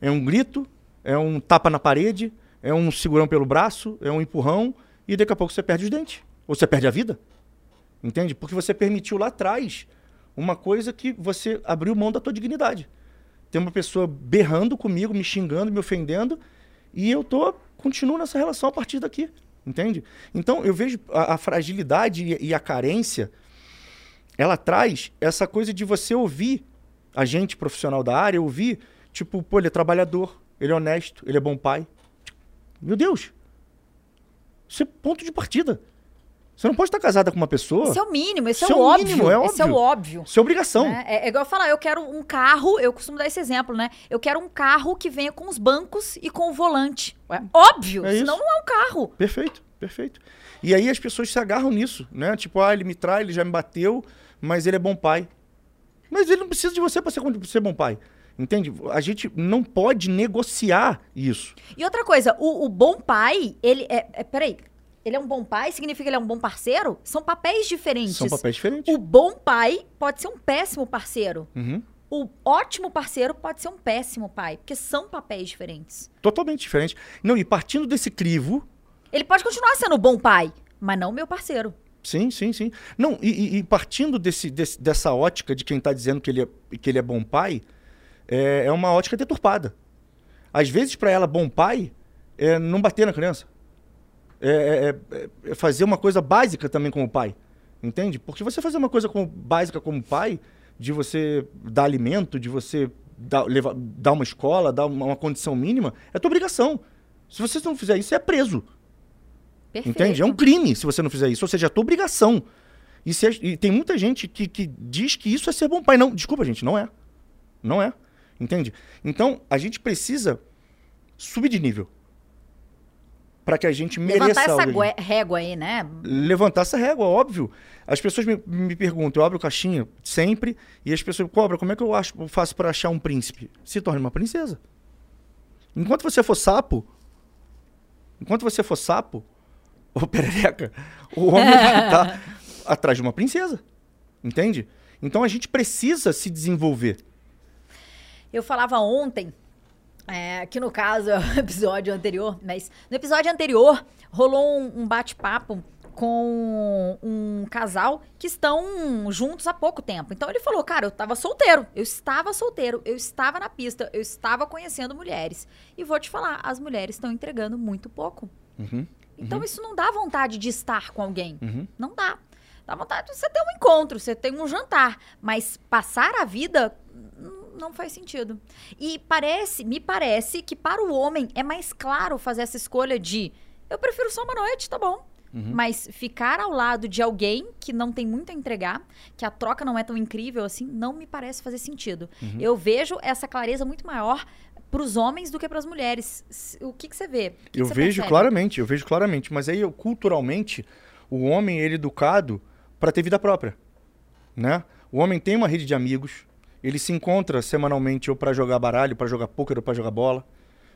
É um grito, é um tapa na parede, é um segurão pelo braço, é um empurrão, e daqui a pouco você perde os dentes. Ou você perde a vida. Entende? Porque você permitiu lá atrás uma coisa que você abriu mão da tua dignidade. Tem uma pessoa berrando comigo, me xingando, me ofendendo, e eu tô continuo nessa relação a partir daqui, entende? Então eu vejo a, a fragilidade e, e a carência, ela traz essa coisa de você ouvir a gente profissional da área, ouvir, tipo, pô, ele é trabalhador, ele é honesto, ele é bom pai. Meu Deus! Isso é ponto de partida. Você não pode estar casada com uma pessoa. Esse é o mínimo, Isso é é o óbvio. mínimo, é Esse é o óbvio. óbvio. Isso é obrigação. né? É, é igual eu falar, eu quero um carro, eu costumo dar esse exemplo, né? Eu quero um carro que venha com os bancos e com o volante. Ué, óbvio, É senão isso. não é um carro. Perfeito, perfeito. E aí as pessoas se agarram nisso, né? Tipo, ah, ele me trai, ele já me bateu, mas ele é bom pai. Mas ele não precisa de você para ser, ser bom pai. Entende? A gente não pode negociar isso. E outra coisa, o, o bom pai, ele é, é. Peraí. Ele é um bom pai? Significa que ele é um bom parceiro? São papéis diferentes. São papéis diferentes. O bom pai pode ser um péssimo parceiro. Uhum. O ótimo parceiro pode ser um péssimo pai, porque são papéis diferentes. Totalmente diferente. Não, e partindo desse crivo, Ele pode continuar sendo um bom pai, mas não meu parceiro. Sim, sim, sim. Não, e, e- e partindo desse, desse- dessa ótica de quem está dizendo que ele, é, que ele é bom pai, é, é uma ótica deturpada. Às vezes, para ela, bom pai é não bater na criança. É, é- é- é fazer uma coisa básica também como pai. Entende? Porque você fazer uma coisa como, básica como pai, de você dar alimento, de você dar, levar, dar uma escola, dar uma, uma condição mínima, é tua obrigação. Se você não fizer isso, você é preso. Perfeito. Entende? É um crime se você não fizer isso. Ou seja, é tua obrigação. E, se é- e tem muita gente que, que diz que isso é ser bom pai. Não, desculpa, gente, não é. Não é. Entende? Então, a gente precisa subir de nível. Para que a gente mereça Levantar essa algo. régua aí, né? Levantar essa régua, óbvio. As pessoas me, me perguntam, eu abro caixinha sempre, e as pessoas cobram, como é que eu acho, faço para achar um príncipe? Se torne uma princesa. Enquanto você for sapo, enquanto você for sapo, ou perereca, o homem vai estar atrás de uma princesa. Entende? Então a gente precisa se desenvolver. Eu falava ontem, é, que no caso é o episódio anterior, mas no episódio anterior rolou um, um bate-papo com um casal que estão juntos há pouco tempo. Então ele falou, cara, eu tava solteiro, eu estava solteiro, eu estava na pista, eu estava conhecendo mulheres. E vou te falar, as mulheres estão entregando muito pouco. Uhum, Então isso não dá vontade de estar com alguém. uhum. Não dá. Dá vontade de você ter um encontro, você tem um jantar. Mas passar a vida não faz sentido. E parece, me parece que para o homem é mais claro fazer essa escolha de eu prefiro só uma noite, tá bom. Uhum. Mas ficar ao lado de alguém que não tem muito a entregar, que a troca não é tão incrível assim, não me parece fazer sentido. Uhum. Eu vejo essa clareza muito maior para os homens do que para as mulheres. O que, que você vê? Que Eu que você vejo percebe? claramente, eu vejo claramente. Mas aí, eu, culturalmente, o homem ele é educado para ter vida própria, né? O homem tem uma rede de amigos, ele se encontra semanalmente ou para jogar baralho, para jogar pôquer ou para jogar bola,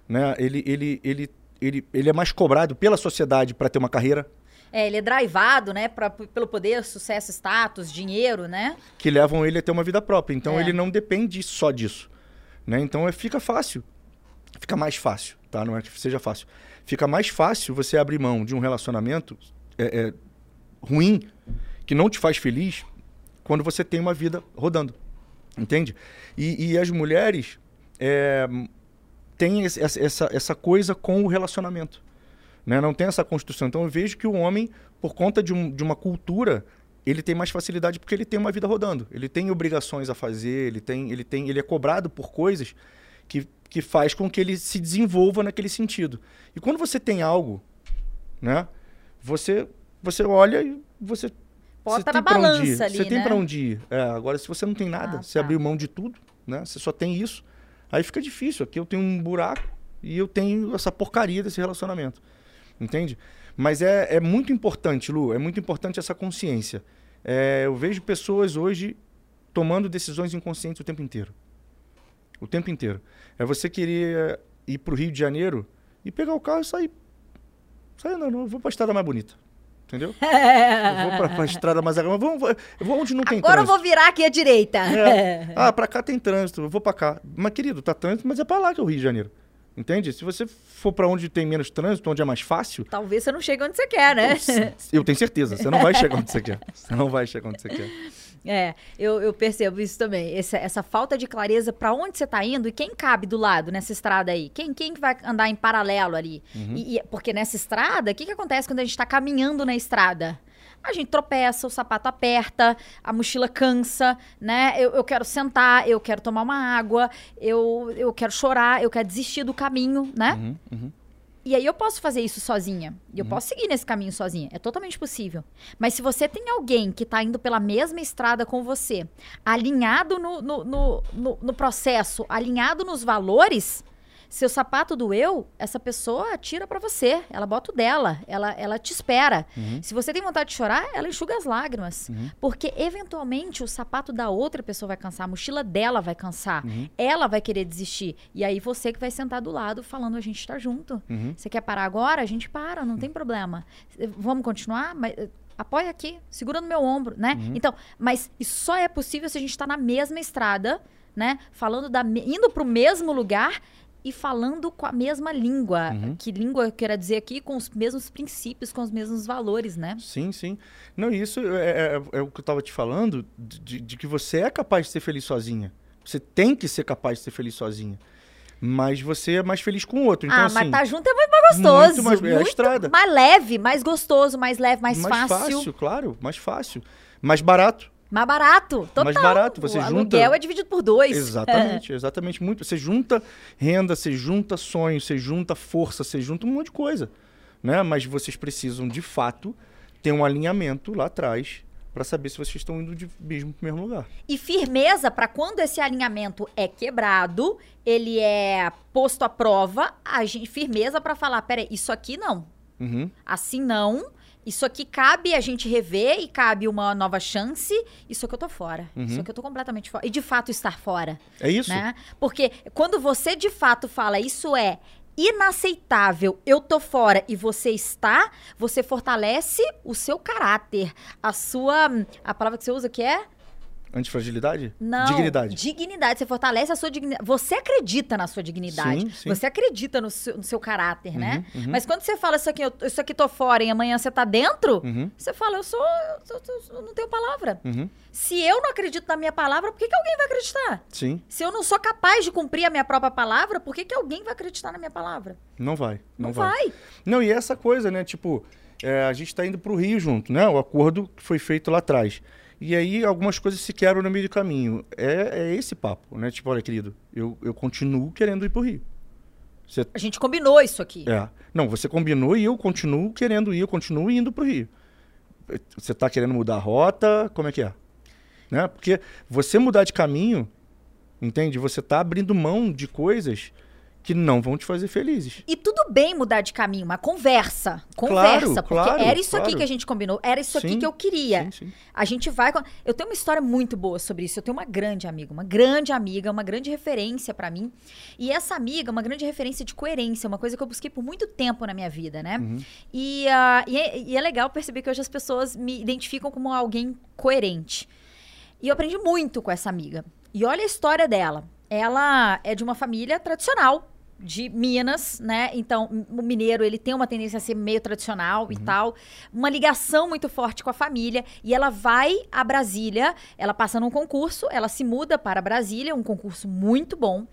né? Ele, ele, ele, ele, ele é mais cobrado pela sociedade para ter uma carreira É, ele é drivado, né, pra, pelo poder, sucesso, status, dinheiro, né? que levam ele a ter uma vida própria. Então É. ele não depende só disso, né? Então é, fica fácil, fica mais fácil, tá? Não é que seja fácil. Fica mais fácil você abrir mão de um relacionamento é, é, ruim que não te faz feliz quando você tem uma vida rodando, entende? E, e as mulheres é, têm esse- essa, essa, coisa com o relacionamento, né? Não tem essa construção. Então eu vejo que o homem, por conta de, um- de uma cultura, ele tem mais facilidade porque ele tem uma vida rodando. Ele tem obrigações a fazer, ele tem, ele tem, ele é cobrado por coisas que, que faz com que ele se desenvolva naquele sentido. E quando você tem algo, né? Você você olha e você Você tem na balança ali, Você tem né? para onde ir. É, agora, se você não tem nada, Ah, você tá. abriu mão de tudo, né? Você só tem isso. Aí fica difícil. Aqui eu tenho um buraco e eu tenho essa porcaria desse relacionamento. Entende? Mas é, é muito importante, Lu, é muito importante essa consciência. É, eu vejo pessoas hoje tomando decisões inconscientes o tempo inteiro. O tempo inteiro. É você querer ir para o Rio de Janeiro e pegar o carro e sair. Sair, não, não, eu vou para a estrada mais bonita. Entendeu? Eu vou para a estrada mais agressiva. Vamos, eu vou onde não tem Agora eu trânsito. vou virar aqui à direita. É. Ah, pra cá tem trânsito, eu vou pra cá. Mas, querido, tá trânsito, mas é pra lá que é o Rio de Janeiro. Entende? Se você for pra onde tem menos trânsito, onde é mais fácil, Talvez você não chegue onde você quer, né? eu tenho certeza, você não vai chegar onde você quer. Você não vai chegar onde você quer. É, eu, eu percebo isso também. Essa, essa falta de clareza pra onde você tá indo e quem cabe do lado nessa estrada aí. Quem, quem que vai andar em paralelo ali? Uhum. E- e- porque nessa estrada, o que, que acontece quando a gente tá caminhando na estrada? A gente tropeça, o sapato aperta, a mochila cansa, né? Eu, eu quero sentar, eu quero tomar uma água, eu, eu quero chorar, eu quero desistir do caminho, né? Uhum, uhum. E aí eu posso fazer isso sozinha. E eu posso seguir nesse caminho sozinha. É totalmente possível. Mas se você tem alguém que tá indo pela mesma estrada com você, alinhado no, no, no, no, no processo, alinhado nos valores, seu sapato doeu, essa pessoa tira pra você. Ela bota o dela. Ela, ela te espera. Se você tem vontade de chorar, ela enxuga as lágrimas. Porque, eventualmente, o sapato da outra pessoa vai cansar, a mochila dela vai cansar. Ela vai querer desistir. E aí você que vai sentar do lado falando, a gente tá junto. Uhum. Você quer parar agora? A gente para, não tem problema. Eh, Vamos continuar? Mas, eh, apoia aqui, segura no meu ombro, né? Então, mas isso só é possível se a gente tá na mesma estrada, né? Falando da indo pro mesmo lugar e falando com a mesma língua. Que língua eu quero dizer aqui com os mesmos princípios, com os mesmos valores, né? Sim, sim. Não, isso é, é- é o que eu tava te falando, de, de que você é capaz de ser feliz sozinha. Você tem que ser capaz de ser feliz sozinha. Mas você é mais feliz com o outro. Então, ah, assim, mas tá junto é muito mais gostoso. muito mais- é a estrada. mais leve, mais gostoso, mais leve, mais, mais fácil, claro, mais fácil. Mais barato. Mais barato. Total. Mais barato, você o junta- aluguel é dividido por dois. Exatamente, exatamente. Muito. Você junta renda, você junta sonho, você junta força, você junta um monte de coisa. Né? Mas vocês precisam, de fato, ter um alinhamento lá atrás para saber se vocês estão indo de mesmo pro mesmo lugar. E firmeza para quando esse alinhamento é quebrado, ele é posto à prova, a gente, firmeza para falar, peraí, isso aqui não, Uhum. assim não, isso aqui cabe a gente rever e cabe uma nova chance, isso aqui eu tô fora, isso aqui eu tô completamente fora. E de fato estar fora, É isso? né? Porque quando você de fato fala, isso é inaceitável, eu tô fora e você está, você fortalece o seu caráter, a sua, a palavra que você usa que é Antifragilidade? não. Dignidade. Dignidade. Você fortalece a sua dignidade. Você acredita na sua dignidade. Sim, sim. Você acredita no seu, no seu caráter, né? Uhum, uhum. Mas quando você fala isso aqui, eu, isso aqui tô fora e amanhã você tá dentro, Uhum, você fala, eu sou. Eu, eu- eu não tenho palavra. uhum. Se eu não acredito na minha palavra, por que, que alguém vai acreditar? Sim, Se eu não sou capaz de cumprir a minha própria palavra, por que, que alguém vai acreditar na minha palavra? não vai. Não, Não, vai. vai. Não, e essa coisa, né? Tipo, é, a gente tá indo pro Rio junto, né? O acordo que foi feito lá atrás. E aí algumas coisas se quebram no meio do caminho. É, é esse papo, né? Tipo, olha, querido, eu, eu continuo querendo ir pro Rio. Você A gente combinou isso aqui. É. Não, você combinou e eu continuo querendo ir, eu continuo indo pro Rio. Você tá querendo mudar a rota, como é que é? Né? Porque você mudar de caminho, entende? Você tá abrindo mão de coisas que não vão te fazer felizes. E tudo bem mudar de caminho, mas conversa. Conversa. porque claro, era isso aqui claro. que a gente combinou, era isso aqui Sim, que eu queria. Sim, sim. A gente vai. Eu tenho uma história muito boa sobre isso. Eu tenho uma grande amiga, uma grande amiga, uma grande referência pra mim. E essa amiga, uma grande referência de coerência, uma coisa que eu busquei por muito tempo na minha vida, né? Uhum. E, ah, e, é, e é legal perceber que hoje as pessoas me identificam como alguém coerente. E eu aprendi muito com essa amiga. E olha a história dela. Ela é de uma família tradicional de Minas, né? Então, o mineiro, ele tem uma tendência a ser meio tradicional e tal. Uma ligação muito forte com a família. E ela vai a Brasília, ela passa num concurso, ela se muda para Brasília, um concurso muito bom.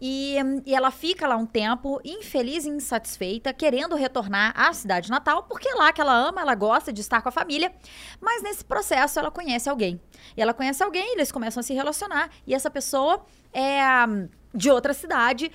E, hum, e ela fica lá um tempo, infeliz e insatisfeita, querendo retornar à cidade natal, porque é lá que ela ama, ela gosta de estar com a família. Mas nesse processo ela conhece alguém. E ela conhece alguém, eles começam a se relacionar. E essa pessoa é hum, de outra cidade,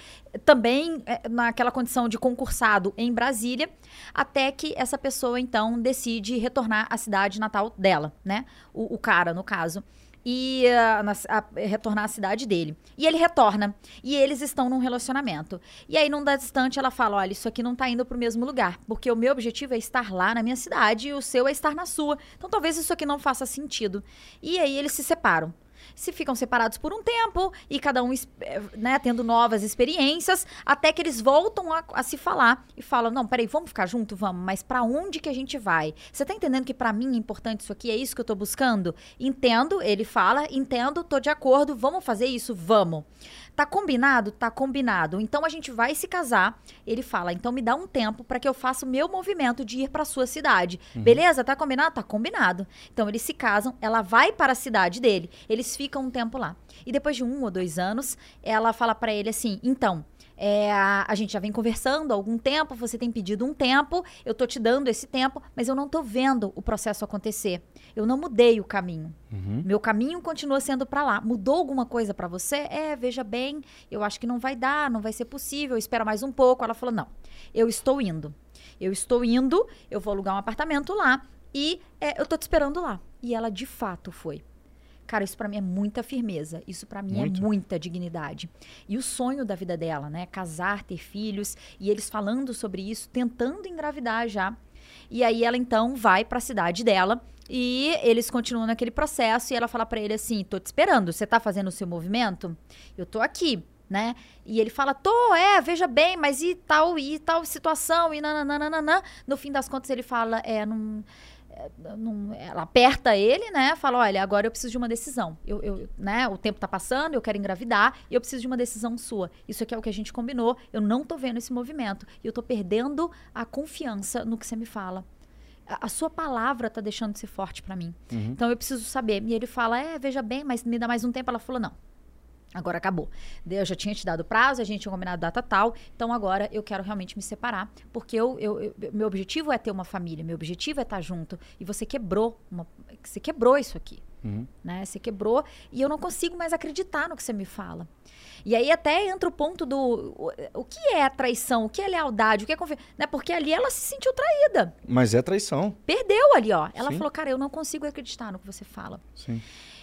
também é, naquela condição de concursado em Brasília, até que essa pessoa então decide retornar à cidade natal dela, né? O, o cara, no caso. E ah, a- retornar à cidade dele. E ele retorna. E eles estão num relacionamento. E aí, num distante, ela fala: olha, isso aqui não tá indo pro mesmo lugar. Porque o meu objetivo é estar lá na minha cidade e o seu é estar na sua. Então talvez isso aqui não faça sentido. E aí eles se separam. Se ficam separados por um tempo e cada um eh, né, tendo novas experiências, até que eles voltam a, a se falar e falam: Não, peraí, vamos ficar junto? Vamos, mas pra onde que a gente vai? Você tá entendendo que pra mim é importante isso aqui? É isso que eu tô buscando? Entendo, ele fala, entendo, tô de acordo, vamos fazer isso? Vamos. Tá combinado? Tá combinado. Então a gente vai se casar. Ele fala: então me dá um tempo pra que eu faça o meu movimento de ir pra sua cidade. Beleza? Tá combinado? Tá combinado. Então eles se casam, ela vai para a cidade dele. Eles ficam um tempo lá. E depois de um ou dois anos, ela fala para ele assim: então, é, a gente já vem conversando há algum tempo, você tem pedido um tempo, eu tô te dando esse tempo, mas eu não tô vendo o processo acontecer. Eu não mudei o caminho. Uhum. Meu caminho continua sendo para lá. Mudou alguma coisa para você? É, veja bem, eu acho que não vai dar, não vai ser possível, espera mais um pouco. Ela falou: não, eu estou indo. Eu estou indo, eu vou alugar um apartamento lá e é, eu tô te esperando lá. E ela de fato foi. Cara, isso para mim é muita firmeza. Isso para mim Muito. é muita dignidade. E o sonho da vida dela, né? Casar, ter filhos, e eles falando sobre isso, tentando engravidar já. E aí ela então vai para a cidade dela e eles continuam naquele processo e ela fala para ele assim: "Tô te esperando, você tá fazendo o seu movimento? Eu tô aqui." Né? E ele fala, tô, é, veja bem, mas e tal, e tal situação, e nananana. No fim das contas, ele fala, é, não, não, ela aperta ele, né? Fala, olha, agora eu preciso de uma decisão. Eu, eu, né? O tempo tá passando, eu quero engravidar e eu preciso de uma decisão sua. Isso aqui é o que a gente combinou. Eu não tô vendo esse movimento e eu tô perdendo a confiança no que você me fala. A, a sua palavra tá deixando de ser forte para mim. Uhum. Então eu preciso saber. E ele fala, é, veja bem, mas me dá mais um tempo. Ela falou, não. Agora acabou. Eu já tinha te dado prazo, a gente tinha combinado data tal, então agora eu quero realmente me separar, porque eu, eu, eu- meu objetivo é ter uma família, meu objetivo é estar junto. E você quebrou, uma, você quebrou isso aqui, Uhum. né? Você quebrou e eu não consigo mais acreditar no que você me fala. E aí até entra o ponto do o, o que é traição, o que é lealdade, o que é confiança, né? Porque ali ela se sentiu traída, Mas é traição. perdeu ali, ó. Ela Sim. falou, cara, eu não consigo acreditar no que você fala. Sim.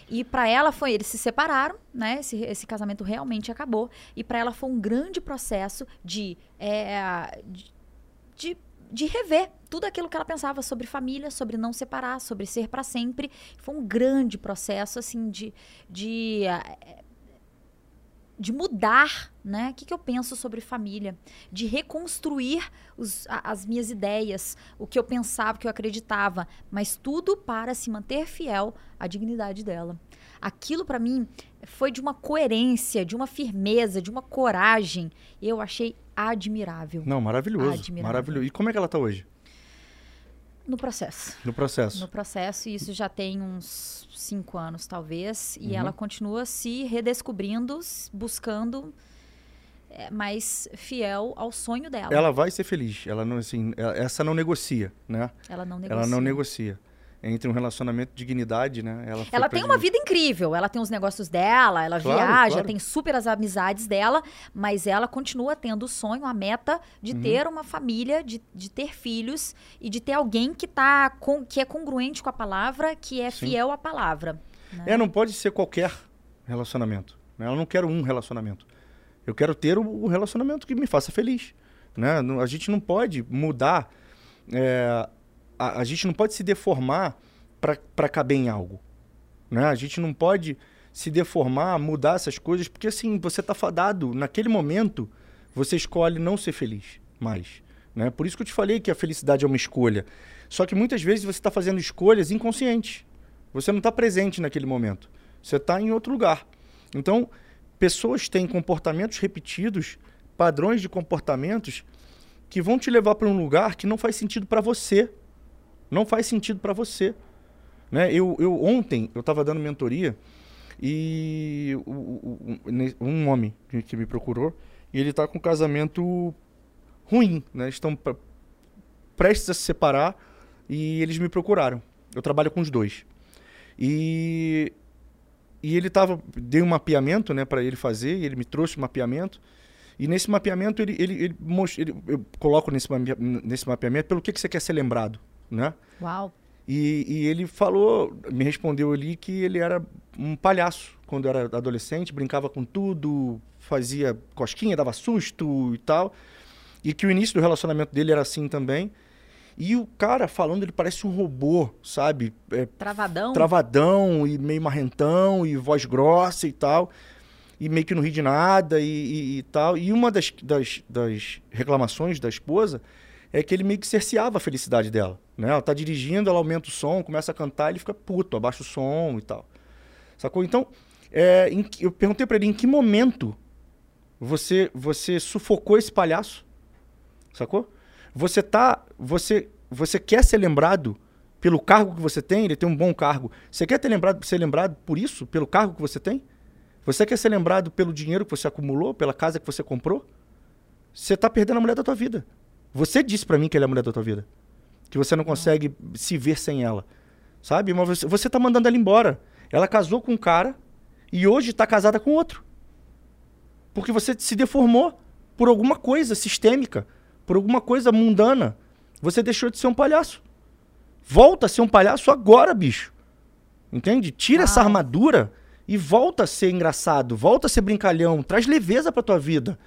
E para ela foi, eles se separaram, né? Esse, esse casamento realmente acabou. E para ela foi um grande processo de, é, de, de, de rever tudo aquilo que ela pensava sobre família, sobre não separar, sobre ser para sempre. Foi um grande processo, assim, de, de, eh, de mudar, né? O que, que eu penso sobre família, de reconstruir os- as minhas ideias, o que eu pensava, o que eu acreditava, mas tudo para se manter fiel à dignidade dela. Aquilo para mim foi de uma coerência, de uma firmeza, de uma coragem. Eu achei admirável Não, maravilhoso. Admirável. Maravilhoso. E como é que ela tá hoje? No processo. No processo. No processo, e isso já tem uns cinco anos, talvez, e Uhum. ela continua se redescobrindo, buscando é, mais fiel ao sonho dela. Ela vai ser feliz. Ela não, assim, essa não negocia, né? Ela não negocia. Ela não negocia. Entre um relacionamento de dignidade, né? Ela, Ela tem uma vida incrível, ela tem os negócios dela, ela Claro, viaja, claro. tem super as amizades dela, mas ela continua tendo o sonho, a meta de Uhum. ter uma família, de, de ter filhos e de ter alguém que, tá com, que é congruente com a palavra, que é Sim. fiel à palavra. né? É, não pode ser qualquer relacionamento. Né? Eu não quero um relacionamento. Eu quero ter o, o relacionamento que me faça feliz. Né? A gente não pode mudar. é, a, a gente não pode se deformar para caber em algo. Né? A gente não pode se deformar, mudar essas coisas, porque assim, você está fadado. Naquele momento, você escolhe não ser feliz mais. Né? Por isso que eu te falei que a felicidade é uma escolha. Só que muitas vezes você está fazendo escolhas inconscientes. Você não está presente naquele momento. Você está em outro lugar. Então, pessoas têm comportamentos repetidos, padrões de comportamentos que vão te levar para um lugar que não faz sentido para você. Não faz sentido para você. Né? Eu, eu ontem eu estava dando mentoria e um homem que- me procurou e ele está com um casamento ruim, né? Estão prestes a se separar e eles me procuraram. Eu trabalho com os dois. E e ele tava dei um mapeamento, né, para ele fazer, e ele me trouxe um mapeamento. E nesse mapeamento ele ele, ele, ele- eu coloco nesse nesse mapeamento pelo que que você quer ser lembrado, né? Uau. E, e ele falou, me respondeu ali que ele era um palhaço quando era adolescente, brincava com tudo, fazia cosquinha, dava susto e tal. E que o início do relacionamento dele era assim também. E o cara falando, ele parece um robô, sabe? É, Travadão. travadão e meio marrentão e voz grossa e tal. E meio que não ri de nada e, e- e tal. E uma das, das, das reclamações da esposa é que ele meio que cerceava a felicidade dela. Né? Ela tá dirigindo, ela aumenta o som, começa a cantar, ele fica puto, abaixa o som e tal. Sacou? Então, é, em eu perguntei pra ele em que momento você, você sufocou esse palhaço. Sacou? Você tá. Você, você quer ser lembrado pelo cargo que você tem, ele tem um bom cargo. Você quer ter lembrado, ser lembrado por isso, pelo cargo que você tem? Você quer ser lembrado pelo dinheiro que você acumulou, pela casa que você comprou? Você tá perdendo a mulher da tua vida. Você disse para mim que ela é a mulher da tua vida. Que você não consegue se ver sem ela. Sabe? Mas você, você tá mandando ela embora. Ela casou com um cara e hoje tá casada com outro. Porque você se deformou por alguma coisa sistêmica, por alguma coisa mundana. Você deixou de ser um palhaço. Volta a ser um palhaço agora, bicho. Entende? Tira essa armadura e volta a ser engraçado, volta a ser brincalhão, traz leveza pra tua vida.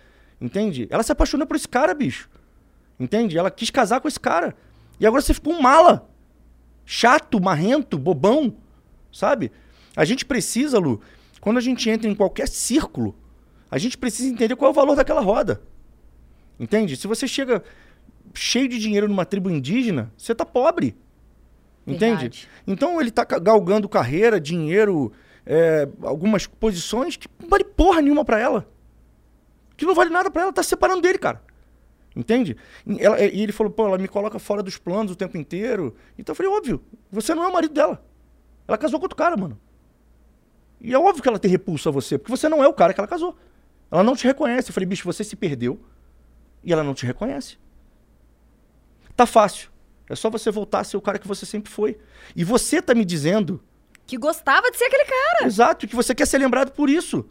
Entende? Ela se apaixonou por esse cara, bicho. Entende? Ela quis casar com esse cara. E agora você ficou um mala. Chato, marrento, bobão. Sabe? A gente precisa, Lu, quando a gente entra em qualquer círculo, a gente precisa entender qual é o valor daquela roda. Entende? Se você chega cheio de dinheiro numa tribo indígena, você tá pobre. Entende? Verdade. Então ele tá galgando carreira, dinheiro, é, algumas posições que não vale porra nenhuma pra ela. Que não vale nada pra ela, tá se separando dele, cara. Entende? E, ela- e ele falou, pô, ela me coloca fora dos planos o tempo inteiro. Então eu falei, óbvio, você não é o marido dela. Ela casou com outro cara, mano. E é óbvio que ela tem repulso a você, porque você não é o cara que ela casou. Ela não te reconhece. Eu falei, bicho, você se perdeu e ela não te reconhece. Tá fácil. É só você voltar a ser o cara que você sempre foi. E você tá me dizendo, Que gostava de ser aquele cara. exato, que você quer ser lembrado por isso.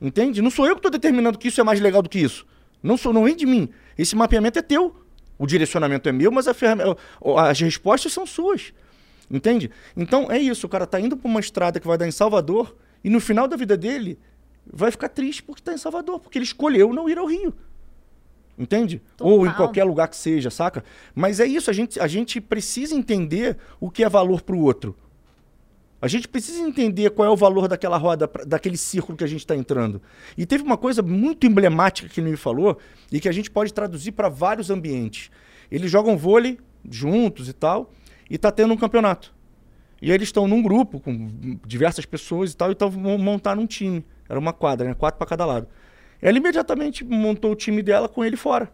Entende? Não sou eu que tô determinando que isso é mais legal do que isso. Não sou, não vem de mim. Esse mapeamento é teu. O direcionamento é meu, mas as respostas são suas. Entende? Então é isso, o cara tá indo pra uma estrada que vai dar em Salvador e no final da vida dele vai ficar triste porque tá em Salvador, porque ele escolheu não ir ao Rio. Entende? Ou em Total. qualquer lugar que seja, saca? Mas é isso, a gente, a gente precisa entender o que é valor pro outro. A gente precisa entender qual é o valor daquela roda, daquele círculo que a gente está entrando. E teve uma coisa muito emblemática que ele me falou e que a gente pode traduzir para vários ambientes. Eles jogam vôlei juntos e tal, e tá tendo um campeonato. E eles estão num grupo com diversas pessoas e tal, e estão montar um time. Era uma quadra, né? Quatro para cada lado. Ela imediatamente montou o time dela com ele fora.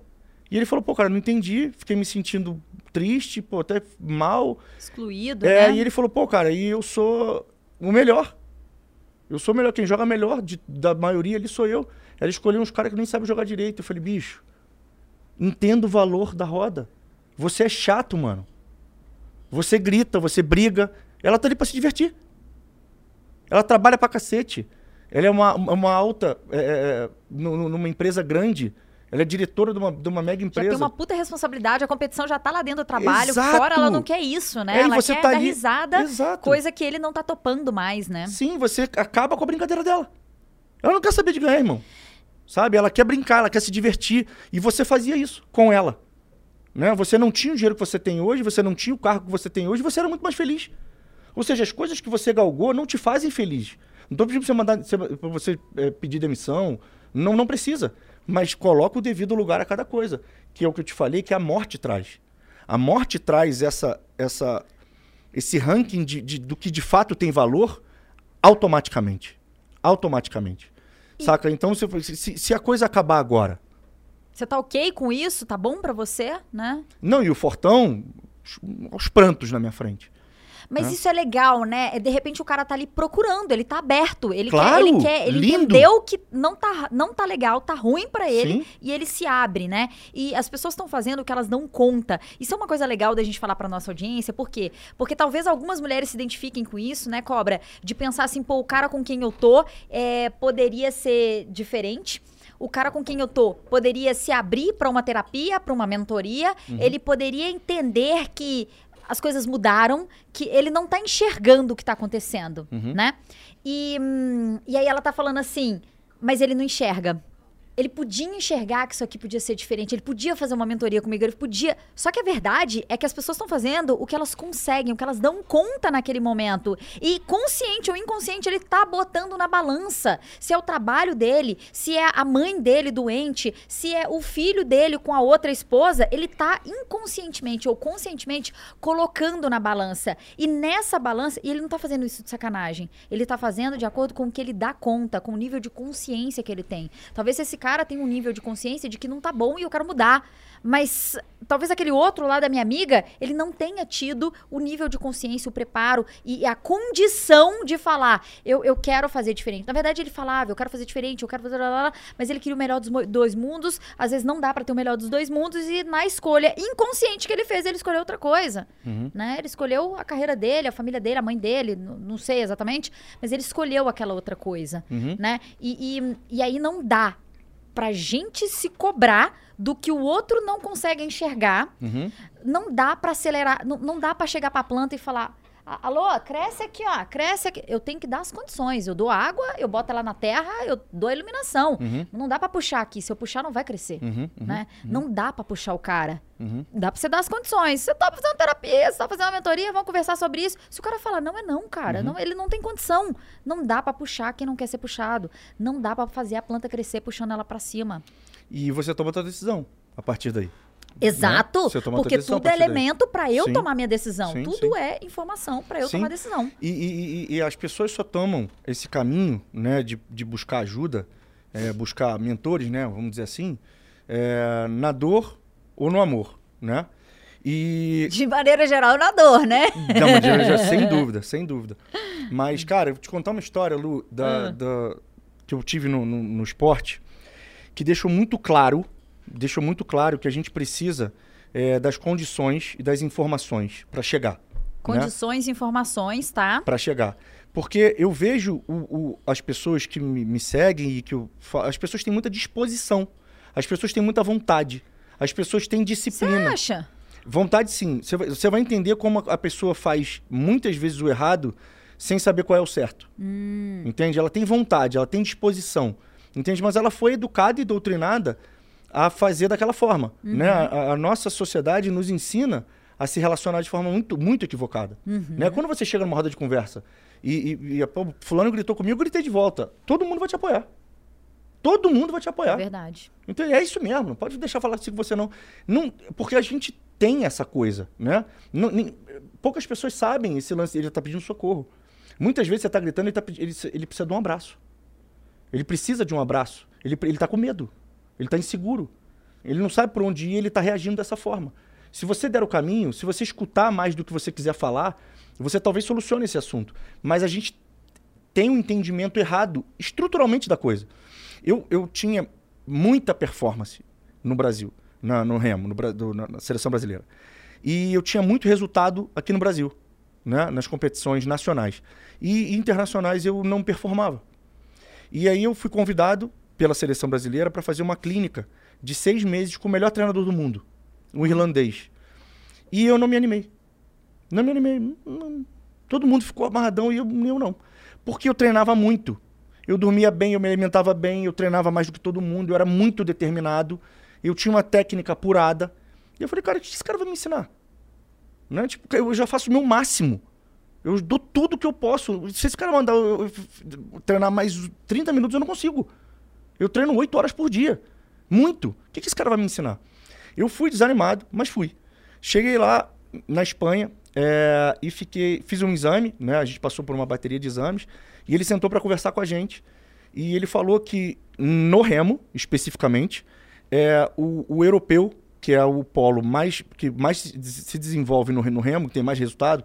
E ele falou, pô, cara, não entendi, fiquei me sentindo triste, pô, até mal. Excluído, É, né? e ele falou, pô, cara, e eu sou o melhor. Eu sou o melhor. Quem joga melhor de- da maioria ali sou eu. Ela escolheu uns caras que nem sabem jogar direito. Eu falei, bicho, entenda o valor da roda. Você é chato, mano. Você grita, você briga. Ela tá ali pra se divertir. Ela trabalha pra cacete. Ela é uma, uma alta, é, é, nu- numa empresa grande. Ela é diretora de uma, de uma mega Já empresa. tem uma puta responsabilidade, a competição já tá lá dentro do trabalho, Exato. fora ela não quer isso, né? É, ela você quer tá dar ali- risada, Exato. coisa que ele não tá topando mais, né? Sim, você acaba com a brincadeira dela. Ela não quer saber de ganhar, irmão. Sabe? Ela quer brincar, ela quer se divertir. E você fazia isso com ela. Né? Você não tinha o dinheiro que você tem hoje, você não tinha o carro que você tem hoje, você era muito mais feliz. Ou seja, as coisas que você galgou não te fazem feliz. Não estou pedindo pra você, mandar, pra você eh, pedir demissão. Não, não precisa. Mas coloca o devido lugar a cada coisa. Que é o que eu te falei, que a morte traz. A morte traz essa, essa, esse ranking de, de- do que de fato tem valor automaticamente. Automaticamente. Saca? Então, se, se, se a coisa acabar agora. Você tá ok com isso? Tá bom pra você, né? Não, e o Fortão, aos prantos na minha frente. Mas Né? isso é legal, né? É, De repente o cara tá ali procurando, ele tá aberto, ele Claro, quer, ele quer, ele lindo. entendeu que não tá, não tá legal, tá ruim pra ele Sim. e ele se abre, né? E as pessoas estão fazendo o que elas dão conta. Isso é uma coisa legal da gente falar pra nossa audiência, por quê? Porque talvez algumas mulheres se identifiquem com isso, né, Cobra? De pensar assim, pô, o cara com quem eu tô é, poderia ser diferente. O cara com quem eu tô poderia se abrir pra uma terapia, pra uma mentoria. Uhum. Ele poderia entender que as coisas mudaram, que ele não tá enxergando o que tá acontecendo, Uhum. né? E, hum, e aí ela tá falando assim, mas ele não enxerga. Ele podia enxergar que isso aqui podia ser diferente, ele podia fazer uma mentoria comigo, ele podia. Só que a verdade é que as pessoas estão fazendo o que elas conseguem, o que elas dão conta naquele momento. E consciente ou inconsciente, ele tá botando na balança se é o trabalho dele, se é a mãe dele doente, se é o filho dele com a outra esposa, ele tá inconscientemente ou conscientemente colocando na balança. E nessa balança, e ele não tá fazendo isso de sacanagem, ele tá fazendo de acordo com o que ele dá conta, com o nível de consciência que ele tem. Talvez se esse cara tem um nível de consciência de que não tá bom e eu quero mudar. Mas talvez aquele outro lá da minha amiga, ele não tenha tido o nível de consciência, o preparo e a condição de falar, eu, eu quero fazer diferente. Na verdade, ele falava, eu quero fazer diferente, eu quero fazer. Lá, lá, lá, mas ele queria o melhor dos dois mundos. Às vezes não dá pra ter o melhor dos dois mundos, e na escolha inconsciente que ele fez, ele escolheu outra coisa. Uhum. Né? Ele escolheu a carreira dele, a família dele, a mãe dele, não sei exatamente, mas ele escolheu aquela outra coisa. Uhum. Né? E, e, e aí não dá pra gente se cobrar do que o outro não consegue enxergar. Uhum. Não dá pra acelerar, não, não dá pra chegar pra planta e falar. "A- Alô, cresce aqui, ó, cresce aqui. Eu tenho que dar as condições. Eu dou água, eu boto ela na terra, eu dou a iluminação. Uhum. Não dá pra puxar aqui. Se eu puxar, não vai crescer. Uhum. Uhum. Né? Não dá pra puxar o cara. Uhum. Dá pra você dar as condições. Você tá fazendo terapia, você tá fazendo uma mentoria, vamos conversar sobre isso. Se o cara falar, não é não, cara. Uhum. Não, ele não tem condição. Não dá pra puxar quem não quer ser puxado. Não dá pra fazer a planta crescer puxando ela pra cima. E você toma a tua decisão a partir daí. Exato. Outra Porque tudo é elemento pra eu Sim. tomar minha decisão. Sim, tudo sim. é informação pra eu tomar decisão. E, e- e- as pessoas só tomam esse caminho, né, de, de buscar ajuda, é, buscar mentores, né, vamos dizer assim, é, na dor ou no amor, né? E De maneira geral, na dor, né? Mas já- já- sem dúvida, sem dúvida. Mas, cara, eu vou te contar uma história, Lu, da, Ah. da- que eu tive no, no- no esporte, que deixou muito claro, deixou muito claro que a gente precisa é, das condições e das informações para chegar. Né? Condições, informações, tá? Para chegar. Porque eu vejo o- o- as pessoas que me, me seguem e que eu, as pessoas têm muita disposição, as pessoas têm muita vontade, as pessoas têm Você disciplina. acha? Vontade sim. Você vai, você entender como a a pessoa faz muitas vezes o errado sem saber qual é o certo. Entende? Ela tem vontade, ela tem disposição. Entende? Mas ela foi educada e doutrinada a fazer daquela forma. Né? A, a nossa sociedade nos ensina a se relacionar de forma muito, muito equivocada. Né? Quando você chega numa roda de conversa e, e, e pô, fulano gritou comigo, eu gritei de volta. Todo mundo vai te apoiar. Todo mundo vai te É apoiar. verdade. Então é isso mesmo, não pode deixar falar assim com você não. não. Porque a gente tem essa coisa, né? Não- nem- poucas pessoas sabem esse lance, ele tá pedindo socorro. Muitas vezes você tá gritando, ele, tá, ele, ele precisa de um abraço. Ele precisa de um abraço. Ele, ele tá com medo. Ele tá inseguro. Ele não sabe por onde ir, ele tá reagindo dessa forma. Se você der o caminho, se você escutar mais do que você quiser falar, você talvez solucione esse assunto. Mas a gente tem um entendimento errado estruturalmente da coisa. Eu, eu tinha muita performance no Brasil, na- no remo, no, do- na, na seleção brasileira. E eu tinha muito resultado aqui no Brasil, né, nas competições nacionais. E internacionais eu não performava. E aí eu fui convidado pela seleção brasileira para fazer uma clínica de seis meses com o melhor treinador do mundo, um irlandês. E eu não me animei. Não me animei. Todo mundo ficou amarradão e eu, eu não. Porque eu treinava muito. Eu dormia bem, eu me alimentava bem, eu treinava mais do que todo mundo, eu era muito determinado, eu tinha uma técnica apurada. E eu falei, cara, o que esse cara vai me ensinar? Né? Tipo, eu já faço o meu máximo. Eu dou tudo que eu posso. Se esse cara mandar eu, treinar mais 30 minutos, eu não consigo. Eu treino 8 horas por dia. Muito. O que, que esse cara vai me ensinar? Eu fui desanimado, mas fui. Cheguei lá na Espanha é, e fiquei, fiz um exame, né? A gente passou por uma bateria de exames e ele sentou para conversar com a gente. E ele falou que no remo, especificamente, é, o, o europeu, que é o polo mais que mais se se desenvolve no, no remo, que tem mais resultado,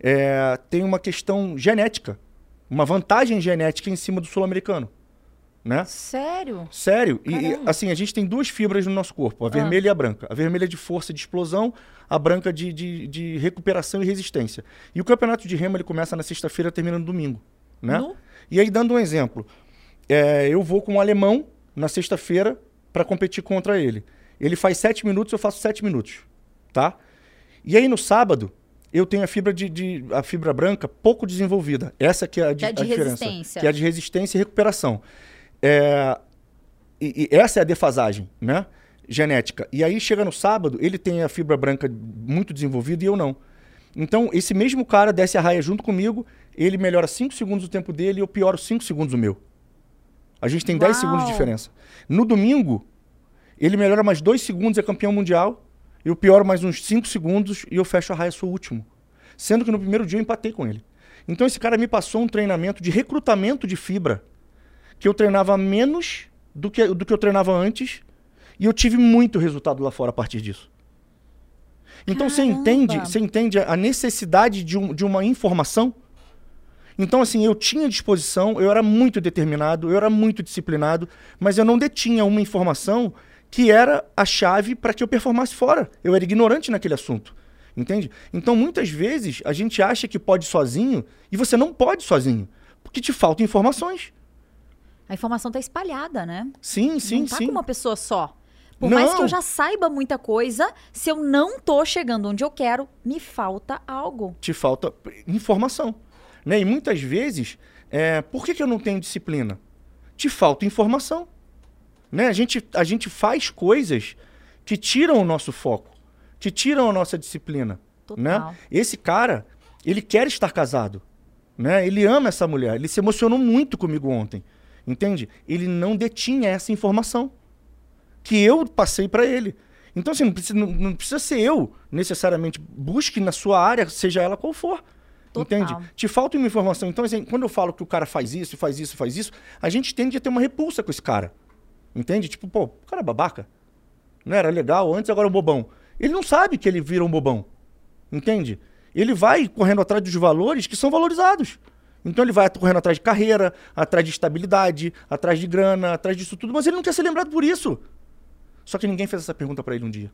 é, tem uma questão genética, uma vantagem genética em cima do sul-americano, né? Sério? Sério. E, E, assim, a gente tem duas fibras no nosso corpo, a vermelha e a branca. A vermelha é de força de explosão, a branca de, de, de recuperação e resistência. E o campeonato de remo ele começa na sexta-feira, termina no domingo, né? Nu? E aí, dando um exemplo, é, eu vou com um alemão na sexta-feira para competir contra ele. Ele faz sete minutos, eu faço sete minutos, tá? E aí no sábado eu tenho a fibra de, de- a fibra branca pouco desenvolvida. Essa que é a, Que é de a diferença, resistência. que é a de resistência e recuperação. É, e, e essa é a defasagem, né? Genética. E aí chega no sábado, ele tem a fibra branca muito desenvolvida e eu não. Então, esse mesmo cara desce a raia junto comigo, ele melhora 5 segundos o tempo dele e eu pioro 5 segundos o meu. A gente tem 10 Uau! segundos de diferença. No domingo, ele melhora mais 2 segundos, é campeão mundial. Eu pioro mais uns 5 segundos e eu fecho a raia, sou o último. Sendo que no primeiro dia eu empatei com ele. Então esse cara me passou um treinamento de recrutamento de fibra que eu treinava menos do que, do que eu treinava antes. E eu tive muito resultado lá fora a partir disso. Então você entende, você entende a necessidade de, um, de uma informação? Então, assim, eu tinha disposição, eu era muito determinado, eu era muito disciplinado, mas eu não detinha uma informação que era a chave para que eu performasse fora. Eu era ignorante naquele assunto. Entende? Então, muitas vezes, a gente acha que pode sozinho e você não pode sozinho, porque te faltam informações. A informação está espalhada, né? Sim, sim, não tá sim. com uma pessoa só. Por Não. mais que eu já saiba muita coisa, se eu não tô chegando onde eu quero, me falta algo. Te falta informação. Né? E muitas vezes, é, por que, que eu não tenho disciplina? Te falta informação. Né? A, gente, a gente faz coisas que tiram o nosso foco, que tiram a nossa disciplina. Total. Né? Esse cara, ele quer estar casado. Né? Ele ama essa mulher. Ele se emocionou muito comigo ontem. Entende? Ele não detinha essa informação que eu passei para ele. Então, assim, não precisa, não, não precisa ser eu, necessariamente. Busque na sua área, seja ela qual for. Total. Entende? Te falta uma informação. Então, assim, quando eu falo que o cara faz isso, faz isso, faz isso, a gente tende a ter uma repulsa com esse cara. Entende? Tipo, pô, o cara é babaca. Não era legal antes, agora é um bobão. Ele não sabe que ele vira um bobão. Entende? Ele vai correndo atrás dos valores que são valorizados. Então ele vai correndo atrás de carreira, atrás de estabilidade, atrás de grana, atrás disso tudo, mas ele não quer ser lembrado por isso. Só que ninguém fez essa pergunta para ele um dia.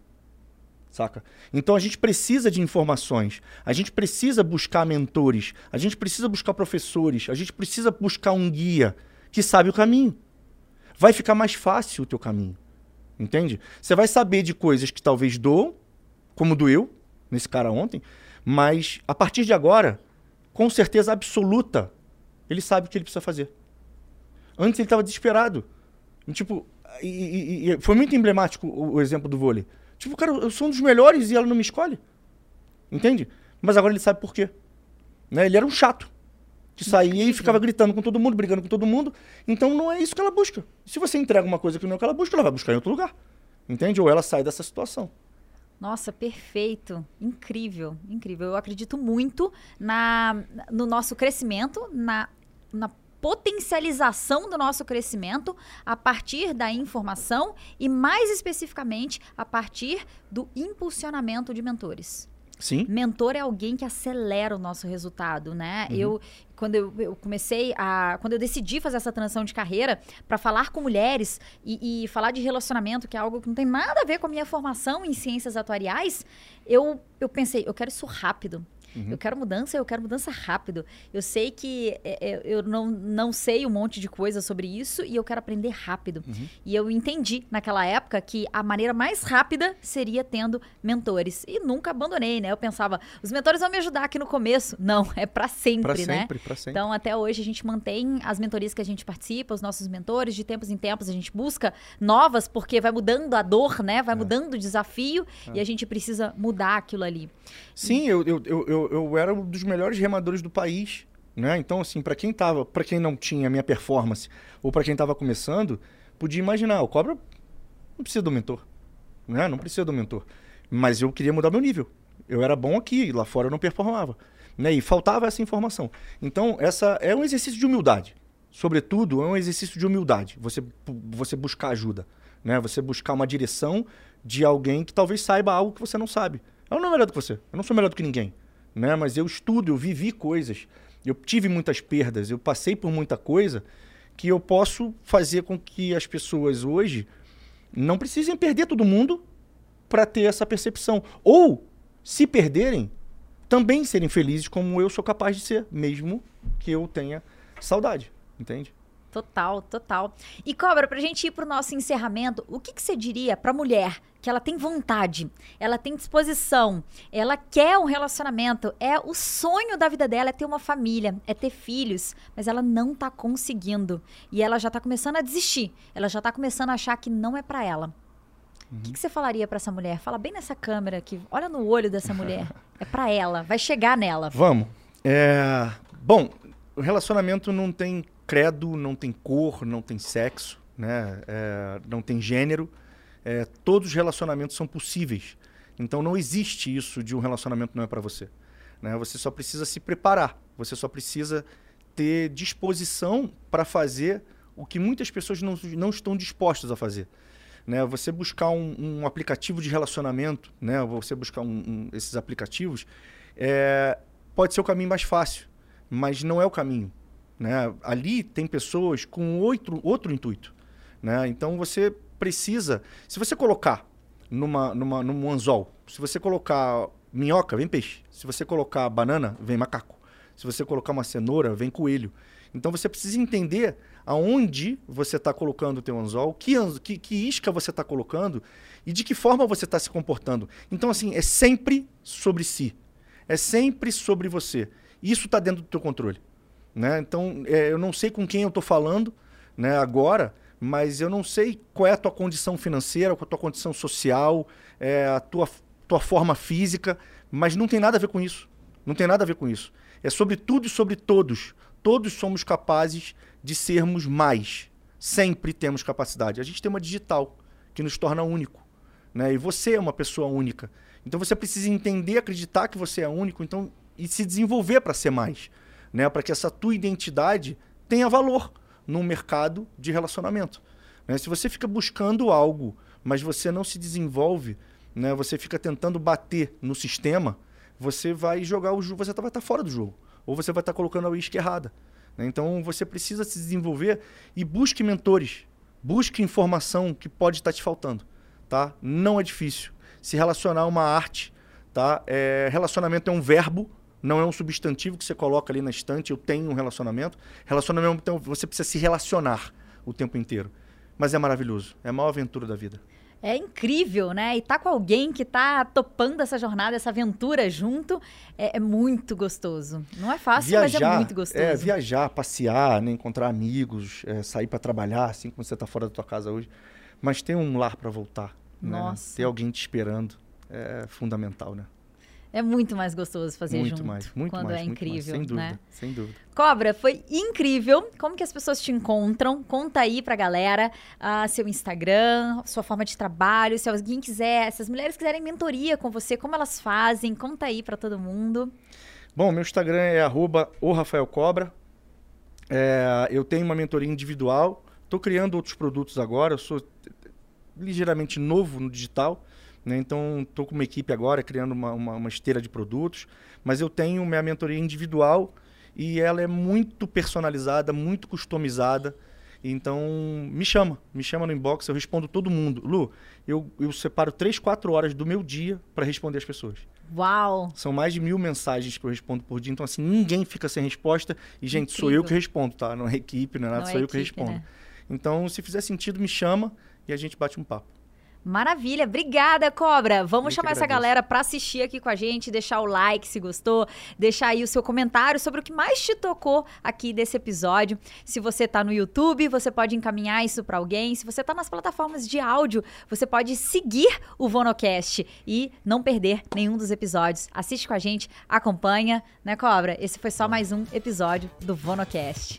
Saca? Então a gente precisa de informações, a gente precisa buscar mentores, a gente precisa buscar professores, a gente precisa buscar um guia que sabe o caminho. Vai ficar mais fácil o teu caminho. Entende? Você vai saber de coisas que talvez doam, como doeu nesse cara ontem, mas a partir de agora, com certeza absoluta, ele sabe o que ele precisa fazer. Antes ele estava desesperado. E, tipo, e, e- foi muito emblemático o, o exemplo do vôlei. Tipo, cara, eu sou um dos melhores e ela não me escolhe. Entende? Mas agora ele sabe por quê. Né? Ele era um chato. Que saía e ficava gritando com todo mundo, brigando com todo mundo. Então não é isso que ela busca. Se você entrega uma coisa que não é o que ela busca, ela vai buscar em outro lugar. Entende? Ou ela sai dessa situação. Nossa, perfeito. Incrível, incrível. Eu acredito muito na, no nosso crescimento, na, na potencialização do nosso crescimento a partir da informação e, mais especificamente, a partir do impulsionamento de mentores. Sim. Mentor é alguém que acelera o nosso resultado, né? Eu quando eu, eu comecei a quando eu decidi fazer essa transição de carreira para falar com mulheres e, e falar de relacionamento, que é algo que não tem nada a ver com a minha formação em ciências atuariais, eu eu pensei, eu quero isso rápido. Eu quero mudança, eu quero mudança rápido. Eu sei que é, é, eu não, não sei um monte de coisa sobre isso e eu quero aprender rápido. E eu entendi naquela época que a maneira mais rápida seria tendo mentores. E nunca abandonei, né? Eu pensava, os mentores vão me ajudar aqui no começo. Não, é pra sempre, Pra né? sempre, pra sempre. Então, até hoje, a gente mantém as mentorias que a gente participa, os nossos mentores, de tempos em tempos, a gente busca novas, porque vai mudando a dor, né? É. Vai mudando o desafio e a gente precisa mudar aquilo ali. Sim, eu, eu, eu, eu, eu era um dos melhores remadores do país. Né? Então, assim, para quem tava, para quem não tinha a minha performance, ou para quem estava começando, podia imaginar, o cobra não precisa do mentor. Né? Não precisa do mentor. Mas eu queria mudar meu nível. Eu era bom aqui, lá fora eu não performava. Né? E faltava essa informação. Então, essa é um exercício de humildade. Sobretudo, é um exercício de humildade. Você, você buscar ajuda. Né? Você buscar uma direção de alguém que talvez saiba algo que você não sabe. Eu não sou melhor do que você. Eu não sou melhor do que ninguém. Né? Mas eu estudo, eu vivi coisas. Eu tive muitas perdas, eu passei por muita coisa que eu posso fazer com que as pessoas hoje não precisem perder todo mundo para ter essa percepção. Ou, se perderem, também serem felizes como eu sou capaz de ser, mesmo que eu tenha saudade. Entende? Total, total. E Cobra, pra gente ir pro nosso encerramento, o que, que você diria pra mulher que ela tem vontade, ela tem disposição, ela quer um relacionamento, é o sonho da vida dela é ter uma família, é ter filhos, mas ela não tá conseguindo. E ela já tá começando a desistir, ela já tá começando a achar que não é pra ela. O que, que você falaria pra essa mulher? Fala bem nessa câmera aqui, olha no olho dessa mulher. É pra ela, vai chegar nela. Vamos. É... Bom, o relacionamento não tem credo, não tem cor, não tem sexo, né? É, não tem gênero. É, todos os relacionamentos são possíveis. Então não existe isso de um relacionamento não é para você. Né? Você só precisa se preparar. Você só precisa ter disposição para fazer o que muitas pessoas não, não estão dispostas a fazer. Né? Você buscar um, um aplicativo de relacionamento, né? você buscar um, um, esses aplicativos, é, pode ser o caminho mais fácil, mas não é o caminho. Né? Ali tem pessoas com outro, outro intuito. Né? Então você precisa. Se você colocar numa, numa, num anzol, se você colocar minhoca, vem peixe. Se você colocar banana, vem macaco. Se você colocar uma cenoura, vem coelho. Então você precisa entender aonde você está colocando o teu anzol, que, que, que isca você está colocando e de que forma você está se comportando. Então, assim, é sempre sobre si. É sempre sobre você. Isso está dentro do teu controle. Né? Então, é, eu não sei com quem eu estou falando né, agora, mas eu não sei qual é a tua condição financeira, qual é a tua condição social, é, a tua, tua forma física, mas não tem nada a ver com isso. Não tem nada a ver com isso. É sobre tudo e sobre todos. Todos somos capazes de sermos mais. Sempre temos capacidade. A gente tem uma digital que nos torna único. Né? E você é uma pessoa única. Então você precisa entender, acreditar que você é único então, e se desenvolver para ser mais. Né? Para que essa tua identidade tenha valor no mercado de relacionamento. Né? Se você fica buscando algo, mas você não se desenvolve, né? você fica tentando bater no sistema, você vai jogar o jogo, você vai estar fora do jogo. Ou você vai estar colocando a uísque errada. Né? Então você precisa se desenvolver e busque mentores. Busque informação que pode estar te faltando. Tá? Não é difícil. Se relacionar é uma arte. Tá? É, relacionamento é um verbo, não é um substantivo que você coloca ali na estante. Eu tenho um relacionamento. Relacionamento, então, você precisa se relacionar o tempo inteiro. Mas é maravilhoso. É a maior aventura da vida. É incrível, né? E tá com alguém que tá topando essa jornada, essa aventura junto, é, é muito gostoso. Não é fácil, viajar, mas é muito gostoso. É, viajar, passear, né? encontrar amigos, é, sair para trabalhar, assim como você tá fora da tua casa hoje. Mas ter um lar para voltar. Né? Nossa. Né? Ter alguém te esperando é fundamental, né? É muito mais gostoso fazer muito junto. Mais, muito quando mais, é incrível, mais, sem né? dúvida, sem dúvida. Cobra, foi incrível. Como que as pessoas te encontram? Conta aí pra galera uh, seu Instagram, sua forma de trabalho, se alguém quiser, se as mulheres quiserem mentoria com você, como elas fazem? Conta aí para todo mundo. Bom, meu Instagram é arroba o Rafael Cobra. É, eu tenho uma mentoria individual. Estou criando outros produtos agora. Eu sou ligeiramente novo no digital. Né? Então, estou com uma equipe agora criando uma, uma, uma, esteira de produtos, mas eu tenho minha mentoria individual e ela é muito personalizada, muito customizada. Então, me chama, me chama no inbox, eu respondo todo mundo. Lu, eu, eu separo 3, 4 horas do meu dia para responder as pessoas. Uau! São mais de mil mensagens que eu respondo por dia, então assim, ninguém fica sem resposta. E, gente, Incrível. sou eu que respondo, tá? Não é equipe, não é nada, não sou é eu equipe, que respondo. Né? Então, se fizer sentido, me chama e a gente bate um papo. Maravilha, obrigada, Cobra. Vamos chamar essa galera para assistir aqui com a gente, deixar o like se gostou, deixar aí o seu comentário sobre o que mais te tocou aqui desse episódio. Se você tá no YouTube, você pode encaminhar isso para alguém. Se você tá nas plataformas de áudio, você pode seguir o Vonocast e não perder nenhum dos episódios. Assiste com a gente, acompanha, né, Cobra? Esse foi só mais um episódio do Vonocast.